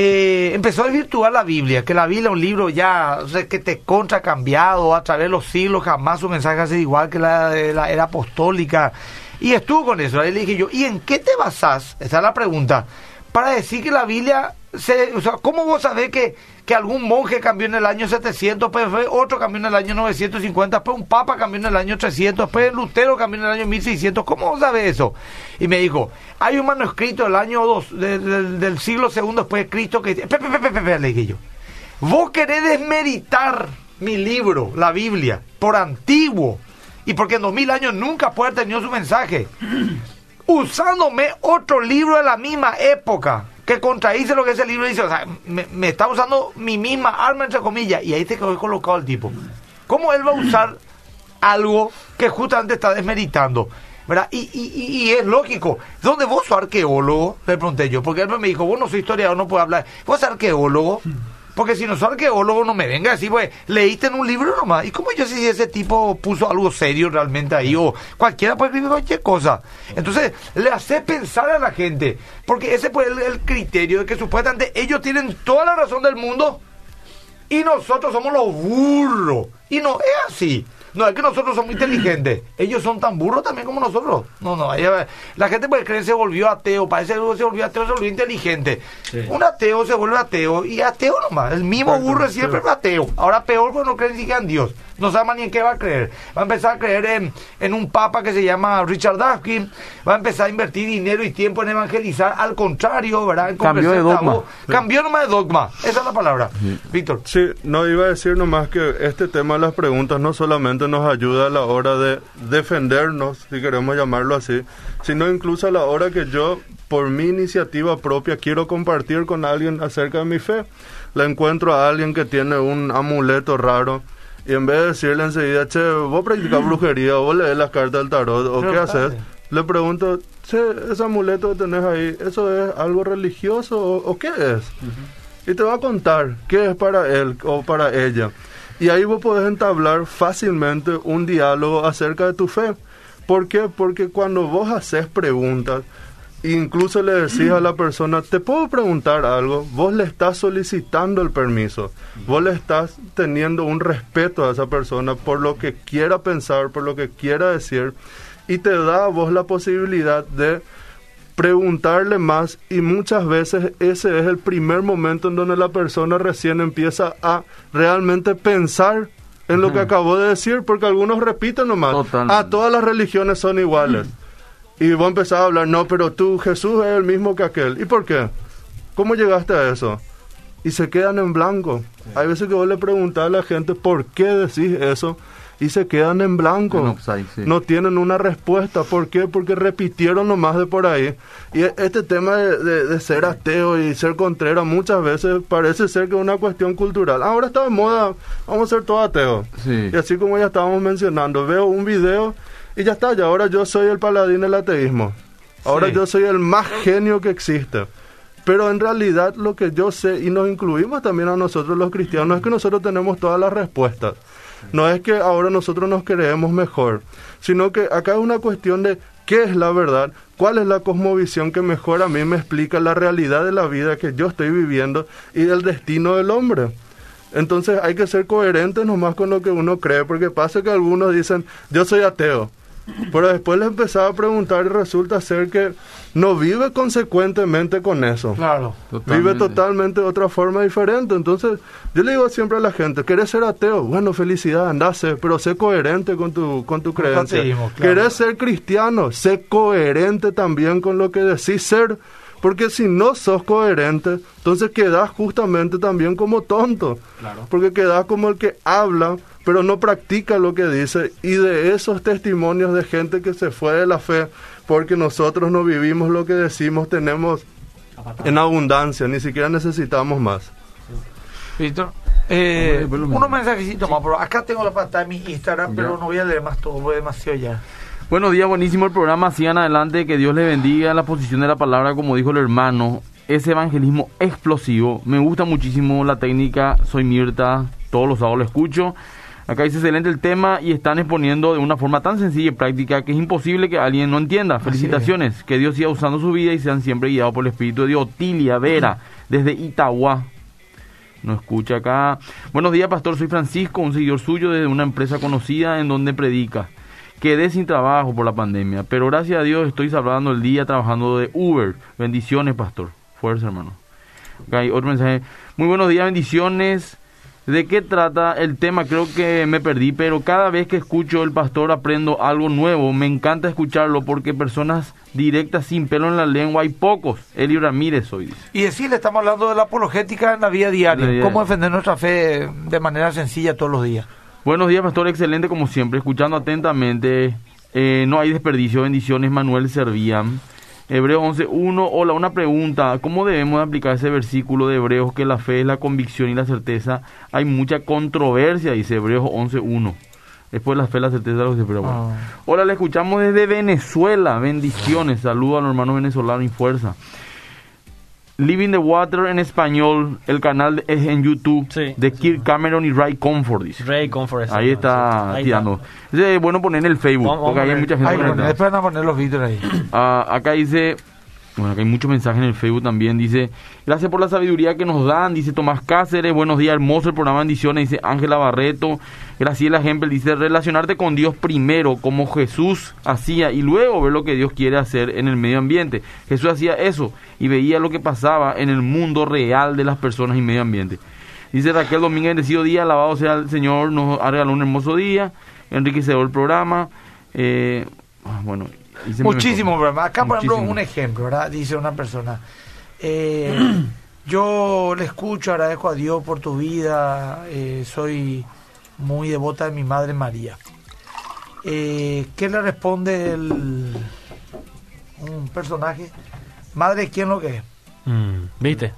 eh, empezó a desvirtuar la Biblia, que la Biblia es un libro ya, que te contra cambiado a través de los siglos, jamás su mensaje ha sido igual que la la era apostólica. Y estuvo con eso, ahí le dije yo, ¿y en qué te basás? Esa es la pregunta. Para decir que la Biblia, se, ¿cómo vos sabés que, que algún monje cambió en el año 700, pues otro cambió en el año 950, después un papa cambió en el año 300, después Lutero cambió en el año 1600? ¿Cómo vos sabés eso? Y me dijo, hay un manuscrito del año 2, del siglo segundo después de Cristo que dice, le dije yo, vos querés desmeritar mi libro, la Biblia, por antiguo, y porque en dos mil años nunca puede haber tenido su mensaje usándome otro libro de la misma época que contradice lo que ese libro dice. O sea, me, está usando mi misma arma, entre comillas, y ahí te quedó colocado el tipo. ¿Cómo él va a usar algo que justamente está desmeritando? ¿verdad? Y, es lógico. ¿Dónde vos sos arqueólogo? Le pregunté yo, porque él me dijo, vos no soy historiador, no puedo hablar. ¿Vos sos arqueólogo? Porque si no soy arqueólogo, no me venga así, pues leíste en un libro nomás. ¿Y cómo yo sé si ese tipo puso algo serio realmente ahí? O cualquiera puede escribir cualquier cosa. Entonces, le hace pensar a la gente. Porque ese fue el, el criterio de que supuestamente ellos tienen toda la razón del mundo y nosotros somos los burros. Y no es así. No, es que nosotros somos inteligentes. Ellos son tan burros también como nosotros. No, no. La gente puede creer que se volvió ateo. Parece que se volvió ateo, se volvió inteligente. Un ateo se vuelve ateo y ateo nomás. El mismo burro es siempre ateo. Ahora peor porque no creen ni siquiera en Dios no sabe ni en qué va a creer. Va a empezar a creer en, en un papa que se llama Richard Dawkins, va a empezar a invertir dinero y tiempo en evangelizar, al contrario, ¿verdad? En Cambió de dogma. Cambió nomás de dogma, esa es la palabra. Víctor. Sí, no iba a decir nomás que este tema de las preguntas no solamente nos ayuda a la hora de defendernos, si queremos llamarlo así, sino incluso a la hora que yo por mi iniciativa propia quiero compartir con alguien acerca de mi fe. Le encuentro a alguien que tiene un amuleto raro y en vez de decirle enseguida, che, vos practicas <clears throat> brujería, o vos lees las cartas del tarot, o qué haces, le pregunto, che, ese amuleto que tenés ahí, ¿eso es algo religioso o, qué es? Y te va a contar qué es para él o para ella. Y ahí vos podés entablar fácilmente un diálogo acerca de tu fe. ¿Por qué? Porque cuando vos haces preguntas, incluso le decís a la persona, te puedo preguntar algo, vos le estás solicitando el permiso, vos le estás teniendo un respeto a esa persona por lo que quiera pensar, por lo que quiera decir, y te da a vos la posibilidad de preguntarle más y muchas veces ese es el primer momento en donde la persona recién empieza a realmente pensar en lo que acabó de decir, porque algunos repiten nomás, a ah, todas las religiones son iguales. Y vos empezás a hablar, no, pero tú, Jesús es el mismo que aquel. ¿Y por qué? ¿Cómo llegaste a eso? Y se quedan en blanco. Hay veces que vos le preguntás a la gente por qué decís eso y se quedan en blanco. No tienen una respuesta. ¿Por qué? Porque repitieron nomás de por ahí. Y e-, este tema de, ser ateo y ser contrera muchas veces parece ser que es una cuestión cultural. Ahora está de moda, vamos a ser todos ateos. Y así como ya estábamos mencionando, veo un video y ya está, y ahora yo soy el paladín del ateísmo. Ahora yo soy el más genio que existe. Pero en realidad lo que yo sé, y nos incluimos también a nosotros los cristianos, es que nosotros tenemos todas las respuestas. No es que ahora nosotros nos creemos mejor, sino que acá es una cuestión de qué es la verdad, cuál es la cosmovisión que mejor a mí me explica la realidad de la vida que yo estoy viviendo y del destino del hombre. Entonces hay que ser coherentes nomás con lo que uno cree, porque pasa que algunos dicen, yo soy ateo, pero después le empezaba a preguntar y resulta ser que no vive consecuentemente con eso. Claro. Vive totalmente de otra forma diferente. Entonces, yo le digo siempre a la gente, ¿querés ser ateo? Bueno, felicidad, andase, pero sé coherente con tu, con tu creencia. ¿Querés ser cristiano? Sé coherente también con lo que decís ser. Porque si no sos coherente, entonces quedas justamente también como tonto. Porque quedas como el que habla, pero no practica lo que dice. Y de esos testimonios de gente que se fue de la fe, porque nosotros no vivimos lo que decimos, tenemos en abundancia, ni siquiera necesitamos más. Víctor, eh, unos mensajecitos más, pero acá tengo la pantalla de mi Instagram, pero no voy a leer más todo, voy demasiado ya. Buenos días, buenísimo el programa. Sigan adelante, que Dios le bendiga la posición de la palabra, como dijo el hermano. Ese evangelismo explosivo. Me gusta muchísimo la técnica. Soy Mirta, todos los sábados lo escucho. Acá dice excelente el tema y están exponiendo de una forma tan sencilla y práctica que es imposible que alguien no entienda. Felicitaciones, que Dios siga usando su vida y sean siempre guiados por el Espíritu de Dios. Otilia Vera, desde Itagua. No escucha acá. Buenos días, pastor. Soy Francisco, un seguidor suyo desde una empresa conocida en donde predica quedé sin trabajo por la pandemia, pero gracias a Dios estoy salvando el día trabajando de Uber. Bendiciones, pastor. Fuerza, hermano. Ok, otro mensaje. Muy buenos días, bendiciones. ¿De qué trata el tema? Creo que me perdí, pero cada vez que escucho el pastor aprendo algo nuevo. Me encanta escucharlo porque personas directas sin pelo en la lengua hay pocos. Eli Ramírez hoy dice. Y decirle, estamos hablando de la apologética en la vida diaria. La vida Cómo defender nuestra fe de manera sencilla todos los días. Buenos días, pastor. Excelente como siempre. Escuchando atentamente. Eh, no hay desperdicio. Bendiciones, Manuel Servían. Hebreos 11.1. Hola, una pregunta. ¿Cómo debemos aplicar ese versículo de Hebreos que la fe es la convicción y la certeza? Hay mucha controversia, dice Hebreos 11.1. Después la fe, la certeza de los pero bueno. Hola, le escuchamos desde Venezuela. Bendiciones. Saludos a los hermanos venezolanos y fuerza. Living the Water en español. El canal es en YouTube Sí. de Kirk Cameron y Ray Comfort, dice. Ray Comfort. Ahí está Ahí tirando. Es bueno poner en el Facebook, Vamos- porque vamos ahí hay mucha gente conectada. después van a poner los vídeos ahí. Ah, acá dice, bueno, acá hay muchos mensajes en el Facebook también. Dice, gracias por la sabiduría que nos dan. Dice Tomás Cáceres, buenos días, hermoso el programa Bendiciones. Dice Ángela Barreto, Graciela Hempel dice, relacionarte con Dios primero, como Jesús hacía, y luego ver lo que Dios quiere hacer en el medio ambiente. Jesús hacía eso y veía lo que pasaba en el mundo real de las personas y medio ambiente. Dice Raquel Domínguez, bendecido día, alabado sea el Señor, nos ha regalado un hermoso día, enriquecedor el programa. Eh, ah, bueno, Muchísimo. ¿verdad? Acá, por ejemplo, un ejemplo, ¿verdad? Dice una persona, eh, <clears throat> yo le escucho, agradezco a Dios por tu vida, eh, soy muy devota de mi madre María. Eh, ¿Qué le responde el, un personaje? Madre, ¿quién lo que es? Mm, ¿Viste?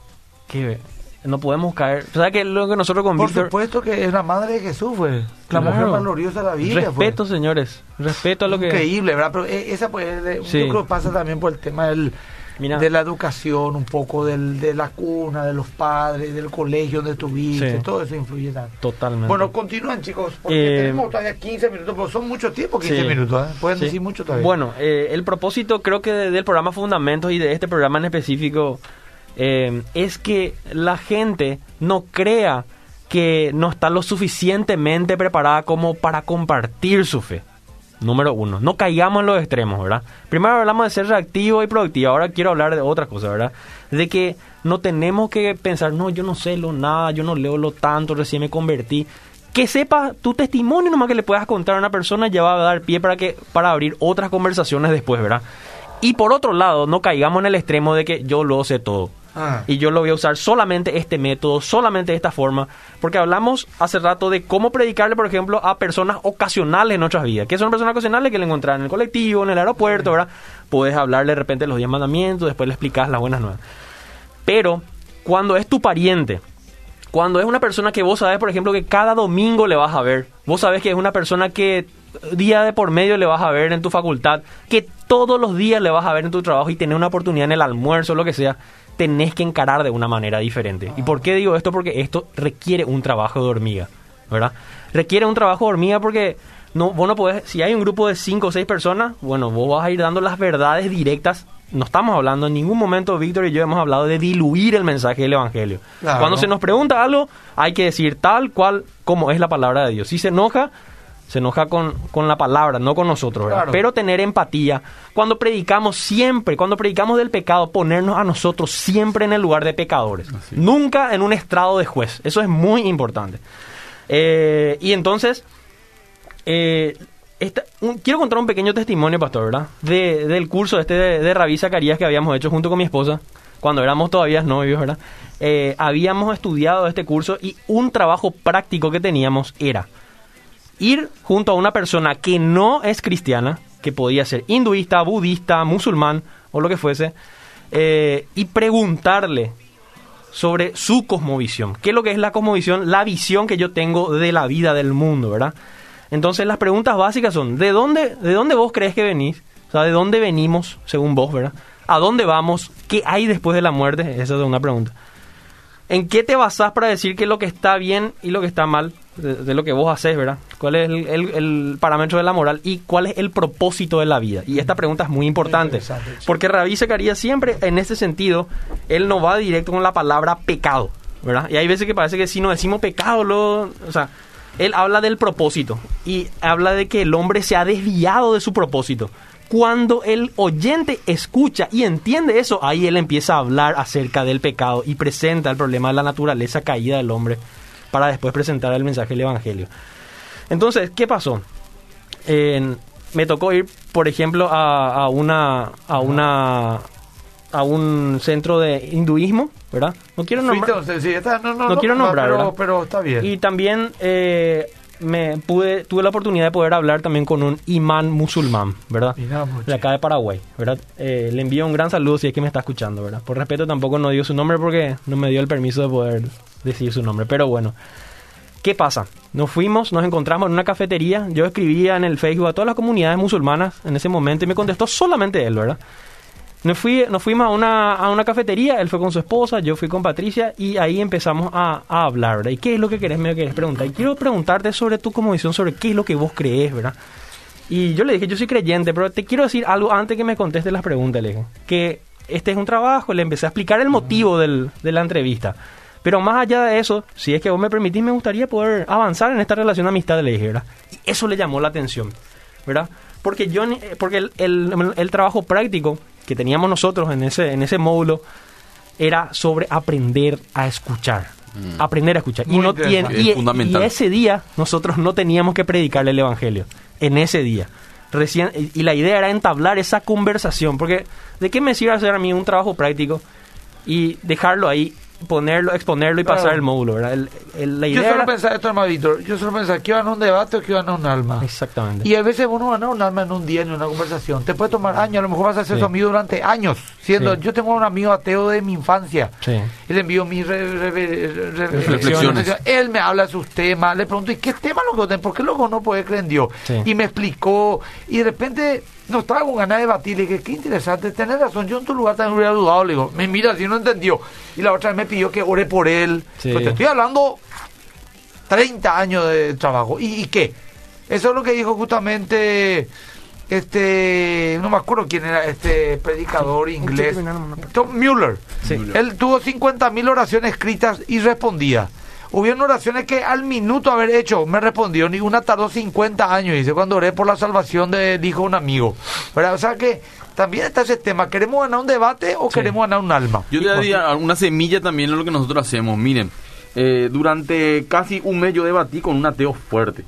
Que no podemos caer. ¿Sabes que lo que nosotros con Por Víctor... supuesto que es la madre de Jesús, fue. La Claro. mujer más gloriosa de la Biblia. fue. Respeto, señores. Respeto a lo que... Increíble, ¿verdad? Pero eh, esa pues, Sí. yo creo que pasa también por el tema del, de la educación, un poco del, de la cuna, de los padres, del colegio donde estuviste, Sí. todo eso influye también. Totalmente. Bueno, continúen chicos, porque Eh, tenemos todavía 15 minutos, pero son mucho tiempo 15 Sí. minutos, ¿eh? Pueden decir mucho todavía. Bueno, eh, el propósito creo que de- del programa Fundamentos y de este programa en específico eh, es que la gente no crea que no está lo suficientemente preparada como para compartir su fe. Número uno, no caigamos en los extremos, ¿verdad? Primero hablamos de ser reactivo y productivo, ahora quiero hablar de otra cosa, ¿verdad? De que no tenemos que pensar, no, yo no sé lo nada, yo no leo lo tanto, recién me convertí. Que sepa tu testimonio nomás que le puedas contar a una persona ya va a dar pie para que para abrir otras conversaciones después, ¿verdad? Y por otro lado, no caigamos en el extremo de que yo lo sé todo. Ah. Y yo lo voy a usar solamente este método, solamente de esta forma. Porque hablamos hace rato de cómo predicarle, por ejemplo, a personas ocasionales en nuestras vidas. ¿Qué son personas ocasionales? Que le encontrás en el colectivo, en el aeropuerto, ¿verdad? Puedes hablarle de repente los 10 mandamientos, después le explicas las buenas nuevas. Pero cuando es tu pariente, cuando es una persona que vos sabes, por ejemplo, que cada domingo le vas a ver, vos sabes que es una persona que día de por medio le vas a ver en tu facultad, que todos los días le vas a ver en tu trabajo y tener una oportunidad en el almuerzo, lo que sea, tenés que encarar de una manera diferente. ¿Y por qué digo esto? Porque esto requiere un trabajo de hormiga, ¿verdad? Requiere un trabajo de hormiga porque no, vos no podés, si hay un grupo de cinco o seis personas, bueno, vos vas a ir dando las verdades directas. No estamos hablando en ningún momento, Víctor y yo hemos hablado de diluir el mensaje del Evangelio. Claro. Cuando se nos pregunta algo, hay que decir tal cual como es la palabra de Dios. Si se enoja, se enoja con, con la palabra, no con nosotros, ¿verdad? Claro. Pero tener empatía. Cuando predicamos siempre, cuando predicamos del pecado, ponernos a nosotros siempre en el lugar de pecadores. Nunca en un estrado de juez. Eso es muy importante. Eh, y entonces, eh, esta- un- quiero contar un pequeño testimonio, pastor, ¿verdad? De- del curso este de, de Rabí Zacarías que habíamos hecho junto con mi esposa, cuando éramos todavía novios, ¿verdad? Eh, habíamos estudiado este curso y un trabajo práctico que teníamos era ir junto a una persona que no es cristiana, que podía ser hinduista, budista, musulmán o lo que fuese, eh, y preguntarle sobre su cosmovisión. ¿Qué es lo que es la cosmovisión? La visión que yo tengo de la vida, del mundo, ¿verdad? Entonces las preguntas básicas son, ¿de dónde, de dónde vos crees que venís? O sea, ¿de dónde venimos, según vos, ¿verdad? ¿A dónde vamos? ¿Qué hay después de la muerte? Esa es una pregunta. ¿En qué te basás para decir que lo que está bien y lo que está mal de, de lo que vos haces, verdad? ¿Cuál es el, el- el parámetro de la moral y cuál es el propósito de la vida? Y esta pregunta es muy importante. Porque Rabí Zacarías siempre, en ese sentido, él no va directo con la palabra pecado, ¿verdad? Y hay veces que parece que si no decimos pecado, lo, o sea, él habla del propósito y habla de que el hombre se ha desviado de su propósito. Cuando el oyente escucha y entiende eso, ahí él empieza a hablar acerca del pecado y presenta el problema de la naturaleza caída del hombre para después presentar el mensaje del Evangelio. Entonces, ¿qué pasó? me tocó ir, por ejemplo, a, una a una a un centro de hinduismo, ¿verdad? No quiero nombrar. no, quiero nombrar, pero, está bien. Y también eh, me pude tuve la oportunidad de poder hablar también con un imán musulmán, ¿verdad? De acá de Paraguay, ¿verdad? Eh, le envío un gran saludo si es que me está escuchando, ¿verdad? Por respeto tampoco no dio su nombre porque no me dio el permiso de poder decir su nombre, pero bueno. ¿Qué pasa? Nos fuimos, nos encontramos en una cafetería. Yo escribía en el Facebook a todas las comunidades musulmanas en ese momento y me contestó solamente él, ¿verdad? Nos, fui, nos fuimos a una, a una cafetería, él fue con su esposa, yo fui con Patricia y ahí empezamos a, a hablar, ¿verdad? ¿Y qué es lo que querés, preguntar? Y quiero preguntarte sobre tu visión, sobre qué es lo que vos crees, ¿verdad? Y yo le dije, yo soy creyente, pero te quiero decir algo antes que me conteste las preguntas, le dije. Que este es un trabajo, le empecé a explicar el motivo del, de la entrevista. Pero más allá de eso, si es que vos me permitís, me gustaría poder avanzar en esta relación de amistad, le dije, ¿verdad? Y eso le llamó la atención, ¿verdad? Porque, yo, porque el, el, trabajo práctico que teníamos nosotros en ese, en ese módulo era sobre aprender a escuchar. Mm. Aprender a escuchar. y, no tiene, y, y, ese día nosotros no teníamos que predicarle el Evangelio. En ese día. Recién, y la idea era entablar esa conversación. Porque ¿de qué me sirve hacer a mí un trabajo práctico y dejarlo ahí ponerlo, exponerlo y pasar el módulo, ¿verdad? El, la idea yo solo pensaba esto, hermano Víctor, yo solo pensaba que iban a un debate o que iban a un alma. Exactamente. Y a veces uno gana un alma en un día, en una conversación. Te puede tomar años, a lo mejor vas a ser su amigo durante años. Siendo, Yo tengo un amigo ateo de mi infancia. Sí. Y le envío mis reflexiones. Él me habla de sus temas, le pregunto, ¿y qué tema lo que ¿Por qué luego no puede creer en Dios? Y me explicó, y de repente no estaba con ganas de debatir, le dije, qué interesante, tenés razón, yo en tu lugar también hubiera dudado, le digo, me mira, si no entendió. Y la otra vez me pidió que ore por él. Pues te estoy hablando 30 años de trabajo. ¿Y, qué? Eso es lo que dijo justamente este, no me acuerdo quién era este predicador inglés, Tom Mueller. Él tuvo 50.000 oraciones escritas y respondía. Hubieron oraciones que al minuto haber hecho me respondió, ni una tardó 50 años, dice, cuando oré por la salvación de, dijo un amigo. O sea que también está ese tema, ¿queremos ganar un debate o queremos ganar un alma? Yo le daría una semilla también en lo que nosotros hacemos. Miren, eh, durante casi un mes yo debatí con un ateo fuerte,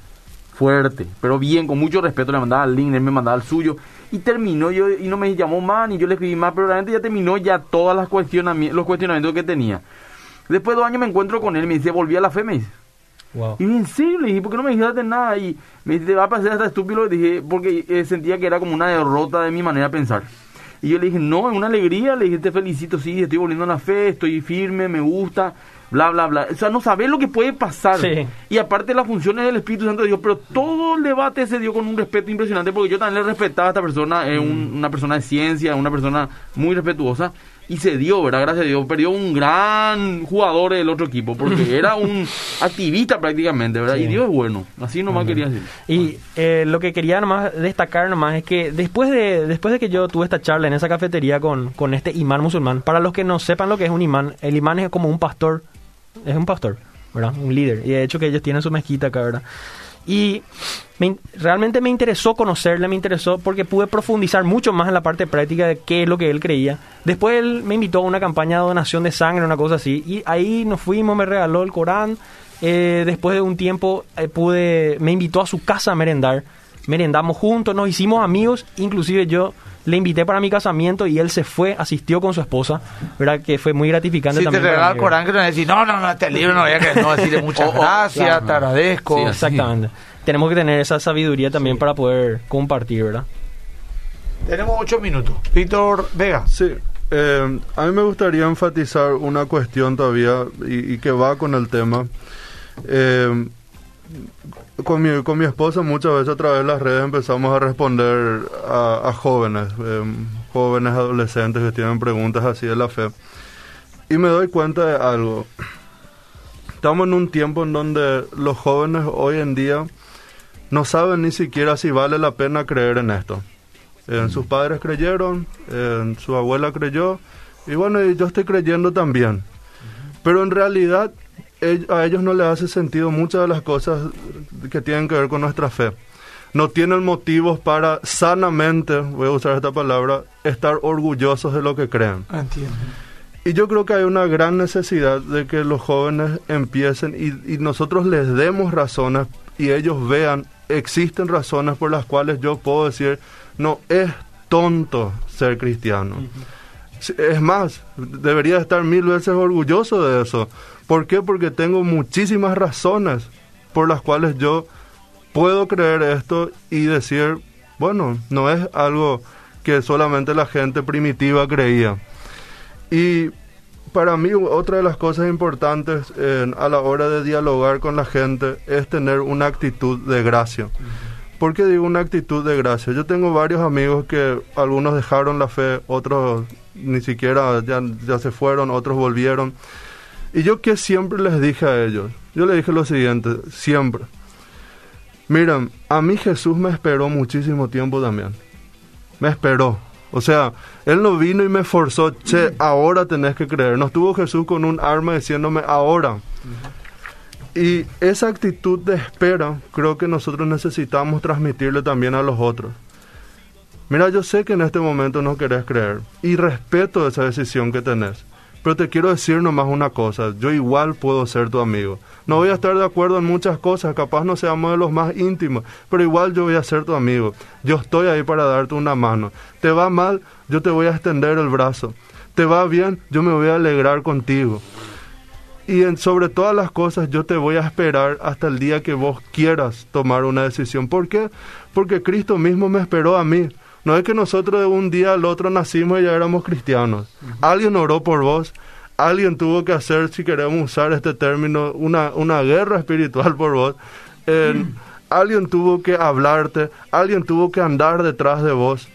fuerte, pero bien, con mucho respeto, le mandaba el link, él me mandaba el suyo, y terminó, yo, y no me llamó más, ni yo le escribí más, pero realmente ya terminó ya todas las cuestionamientos, los cuestionamientos que tenía. Después de dos años me encuentro con él, me dice, volví a la fe, me dice. Y en serio, le dije, ¿por qué no me dijiste nada? Y me dice, te va a parecer hasta estúpido, le dije, porque eh, sentía que era como una derrota de mi manera de pensar. Y yo le dije, no, es una alegría, le dije, te felicito, sí, estoy volviendo a la fe, estoy firme, me gusta, bla, bla, bla. O sea, no sabes lo que puede pasar. Y aparte las funciones del Espíritu Santo de Dios, pero todo el debate se dio con un respeto impresionante, porque yo también le respetaba a esta persona, es mm. una persona de ciencia, una persona muy respetuosa y se dio, ¿verdad? Gracias a Dios. Perdió un gran jugador del otro equipo, porque <laughs> era un activista prácticamente, ¿verdad? Y Dios es bueno. Así nomás quería decir. Y eh, lo que quería nomás destacar nomás es que después de, después de que yo tuve esta charla en esa cafetería con, con este imán musulmán, para los que no sepan lo que es un imán, el imán es como un pastor, es un pastor, ¿verdad? Un líder. Y de hecho que ellos tienen su mezquita acá, ¿verdad? Y realmente me interesó conocerle, me interesó porque pude profundizar mucho más en la parte práctica de qué es lo que él creía. Después él me invitó a una campaña de donación de sangre, una cosa así, y ahí nos fuimos, me regaló el Corán. Eh, después de un tiempo eh, pude, me invitó a su casa a merendar. Merendamos juntos, nos hicimos amigos, inclusive yo le invité para mi casamiento y él se fue, asistió con su esposa, ¿verdad? Que fue muy gratificante si también. te regala el Corán, que no decir, no, no, no, este libro no voy a no decirle <laughs> muchas gracias, te agradezco. Sí, exactamente. Tenemos que tener esa sabiduría también para poder compartir, ¿verdad? Tenemos ocho minutos. Víctor Vega. Sí. Eh, a mí me gustaría enfatizar una cuestión todavía y, que va con el tema. Eh, con mi, con mi esposa muchas veces a través de las redes empezamos a responder a, jóvenes, em, jóvenes adolescentes que tienen preguntas así de la fe. Y me doy cuenta de algo. Estamos en un tiempo en donde los jóvenes hoy en día no saben ni siquiera si vale la pena creer en esto. En sus padres creyeron, en su abuela creyó, y bueno, yo estoy creyendo también. Pero en realidad a ellos no les hace sentido muchas de las cosas que tienen que ver con nuestra fe. no tienen motivos para sanamente, voy a usar esta palabra, estar orgullosos de lo que creen. Entiendo. Y yo creo que hay una gran necesidad de que los jóvenes empiecen y, y nosotros les demos razones y ellos vean, existen razones por las cuales yo puedo decir, no, es tonto ser cristiano. Es más, debería estar mil veces orgulloso de eso. ¿Por qué? Porque tengo muchísimas razones por las cuales yo puedo creer esto y decir, bueno, no es algo que solamente la gente primitiva creía. Y para mí otra de las cosas importantes a la hora de dialogar con la gente es tener una actitud de gracia. ¿Por qué digo una actitud de gracia? Yo tengo varios amigos que algunos dejaron la fe, otros ni siquiera ya, ya se fueron, otros volvieron. Y yo que siempre les dije a ellos, yo les dije lo siguiente, siempre. Miren, a mí Jesús me esperó muchísimo tiempo también. Me esperó. O sea, Él no vino y me forzó, che, ahora tenés que creer. No estuvo Jesús con un arma diciéndome, ahora. Y esa actitud de espera creo que nosotros necesitamos transmitirle también a los otros. Mira, yo sé que en este momento no querés creer y respeto esa decisión que tenés, pero te quiero decir nomás una cosa, yo igual puedo ser tu amigo. No voy a estar de acuerdo en muchas cosas, capaz no seamos de los más íntimos, pero igual yo voy a ser tu amigo. Yo estoy ahí para darte una mano. Te va mal, yo te voy a extender el brazo. Te va bien, yo me voy a alegrar contigo y sobre todas las cosas yo te voy a esperar hasta el día que vos quieras tomar una decisión. ¿Por qué? Porque Cristo mismo me esperó a mí. No es que nosotros de un día al otro nacimos y ya éramos cristianos. Alguien oró por vos, alguien tuvo que hacer, si queremos usar este término, una, una guerra espiritual por vos. Alguien tuvo que hablarte, alguien tuvo que andar detrás de vos.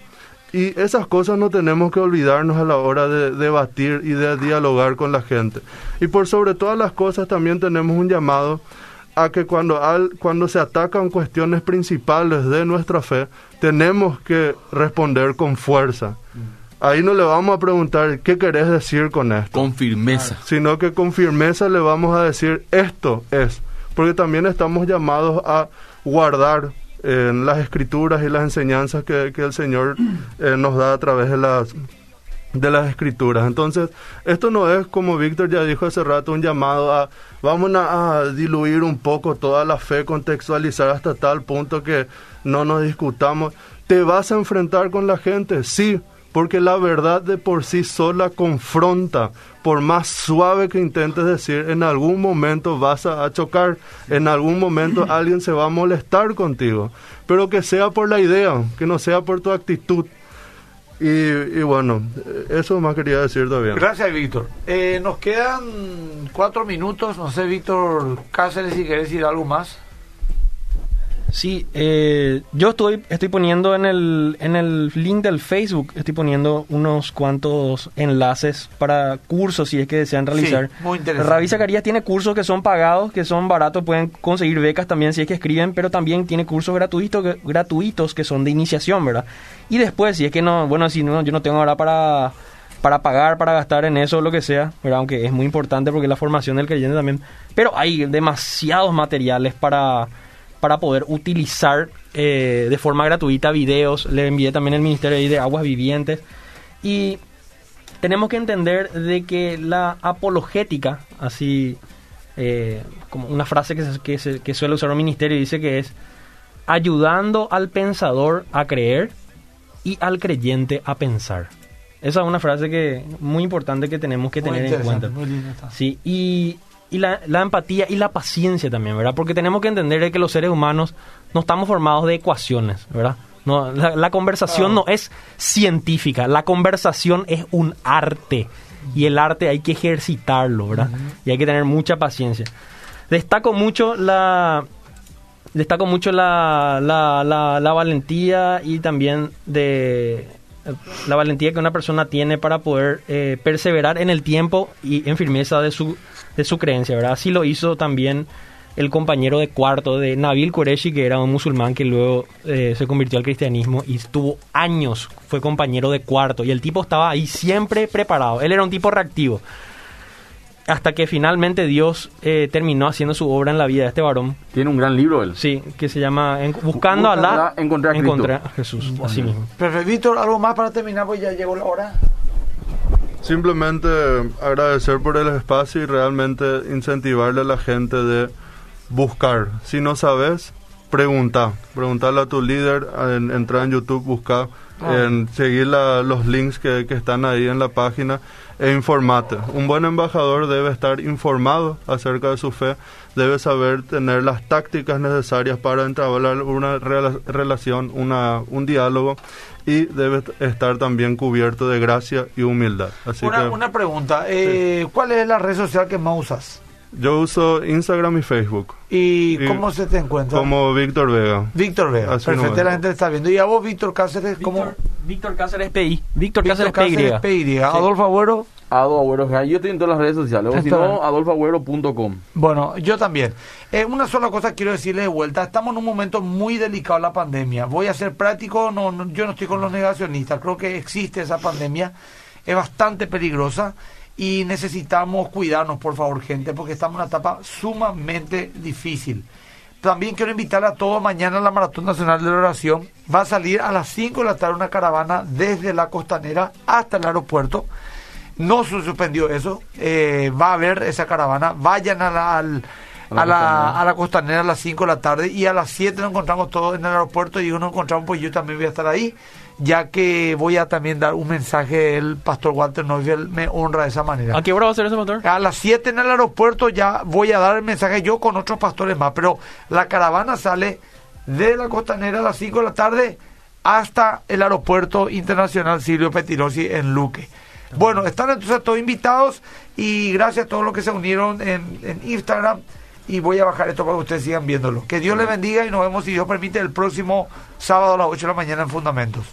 Y esas cosas no tenemos que olvidarnos a la hora de debatir y de dialogar con la gente. Y por sobre todas las cosas también tenemos un llamado a que cuando, al, cuando se atacan cuestiones principales de nuestra fe, tenemos que responder con fuerza. Ahí no le vamos a preguntar qué querés decir con esto. Con firmeza. Sino que con firmeza le vamos a decir esto es. Porque también estamos llamados a guardar en las escrituras y las enseñanzas que, el Señor eh, nos da a través de las de las escrituras. Entonces, esto no es como Víctor ya dijo hace rato, un llamado a vamos a, diluir un poco toda la fe, contextualizar hasta tal punto que no nos discutamos. ¿Te vas a enfrentar con la gente? Sí, porque la verdad de por sí sola confronta. Por más suave que intentes decir, en algún momento vas a, chocar, en algún momento <clears throat> alguien se va a molestar contigo, pero que sea por la idea, que no sea por tu actitud. Y, bueno, eso más quería decir todavía. Gracias, Víctor. Eh, nos quedan cuatro minutos. No sé, Víctor Cáceres, si querés decir algo más. Sí, eh, yo estoy, estoy poniendo en el, en el link del Facebook, estoy poniendo unos cuantos enlaces para cursos si es que desean realizar. Sí, muy interesante. Ravi Zacarías tiene cursos que son pagados, que son baratos, pueden conseguir becas también si es que escriben, pero también tiene cursos gratuitos que, gratuitos que son de iniciación, ¿verdad? Y después, si es que no, bueno, si no, yo no tengo ahora para para pagar, para gastar en eso, lo que sea, ¿verdad? aunque es muy importante porque la formación del creyente también, pero hay demasiados materiales para para poder utilizar eh, de forma gratuita videos. Le envié también el Ministerio de Aguas Vivientes. Y tenemos que entender de que la apologética, así eh, como una frase que, que, suele usar un ministerio, dice que es ayudando al pensador a creer y al creyente a pensar. Esa es una frase que muy importante que tenemos que tener en cuenta. Sí, y y la, empatía y la paciencia también, ¿verdad? Porque tenemos que entender que los seres humanos no estamos formados de ecuaciones, ¿verdad? No, la, conversación no es científica, la conversación es un arte y el arte hay que ejercitarlo, ¿verdad? Y hay que tener mucha paciencia. Destaco mucho la destaco mucho la, la, la valentía y también de la valentía que una persona tiene para poder eh, perseverar en el tiempo y en firmeza de su de su creencia, ¿verdad? Así lo hizo también el compañero de cuarto de Nabil Qureshi, que era un musulmán que luego eh, se convirtió al cristianismo y estuvo años, fue compañero de cuarto y el tipo estaba ahí siempre preparado, él era un tipo reactivo. hasta que finalmente Dios eh, terminó haciendo su obra en la vida de este varón. Tiene un gran libro él. Sí, que se llama en- Buscando a la Buscando a- encontré a Cristo. encontré a Jesús, así mismo. Perfecto, Víctor, ¿algo más para terminar? Pues ya llegó la hora. Simplemente agradecer por el espacio y realmente incentivarle a la gente de buscar. Si no sabes, pregunta. Preguntarle a tu líder, en, entrar en YouTube, buscar, en seguir la- los links que, que están ahí en la página e informate. Un buen embajador debe estar informado acerca de su fe, debe saber tener las tácticas necesarias para entablar una rela- relación, una, un diálogo y debe estar también cubierto de gracia y humildad. Así Una, que una pregunta, eh, ¿cuál es la red social que más usas? Yo uso Instagram y Facebook ¿Y, Y cómo se te encuentra? como Víctor Vega. Víctor Vega, Así perfecto, la gente está viendo. ¿Y a vos, Víctor Cáceres, cómo? Víctor, Cáceres PI. Víctor, Víctor Cáceres, Cáceres PY. Adolfo Agüero, Ado Agüero. Yo estoy en todas las redes sociales. O si Está no, bien. adolfoagüero.com. Bueno, yo también. Eh, una sola cosa quiero decirle de vuelta. Estamos en un momento muy delicado de la pandemia. Voy a ser práctico, no, no- yo no estoy con los negacionistas. Creo que existe esa pandemia. Es bastante peligrosa y necesitamos cuidarnos, por favor, gente, porque estamos en una etapa sumamente difícil. También quiero invitar a todos mañana a la Maratón Nacional de la Oración. Va a salir a las 5 de la tarde una caravana desde la costanera hasta el aeropuerto. No se suspendió eso. eh, va a haber esa caravana. Vayan a la, al- a la, a la costanera a las 5 de la tarde y a las 7 nos encontramos todos en el aeropuerto y nos encontramos, pues yo también voy a estar ahí, ya que voy a también dar un mensaje. El pastor Walter Neufeld me honra de esa manera. ¿A qué hora va a ser ese motor? A las 7 en el aeropuerto ya voy a dar el mensaje yo con otros pastores más, pero la caravana sale de la costanera a las 5 de la tarde hasta el aeropuerto internacional Silvio Petirosi en Luque. Bueno, están entonces todos invitados y gracias a todos los que se unieron en, en Instagram y voy a bajar esto para que ustedes sigan viéndolo. Que Dios les bendiga y nos vemos si Dios permite el próximo sábado a las 8 de la mañana en Fundamentos.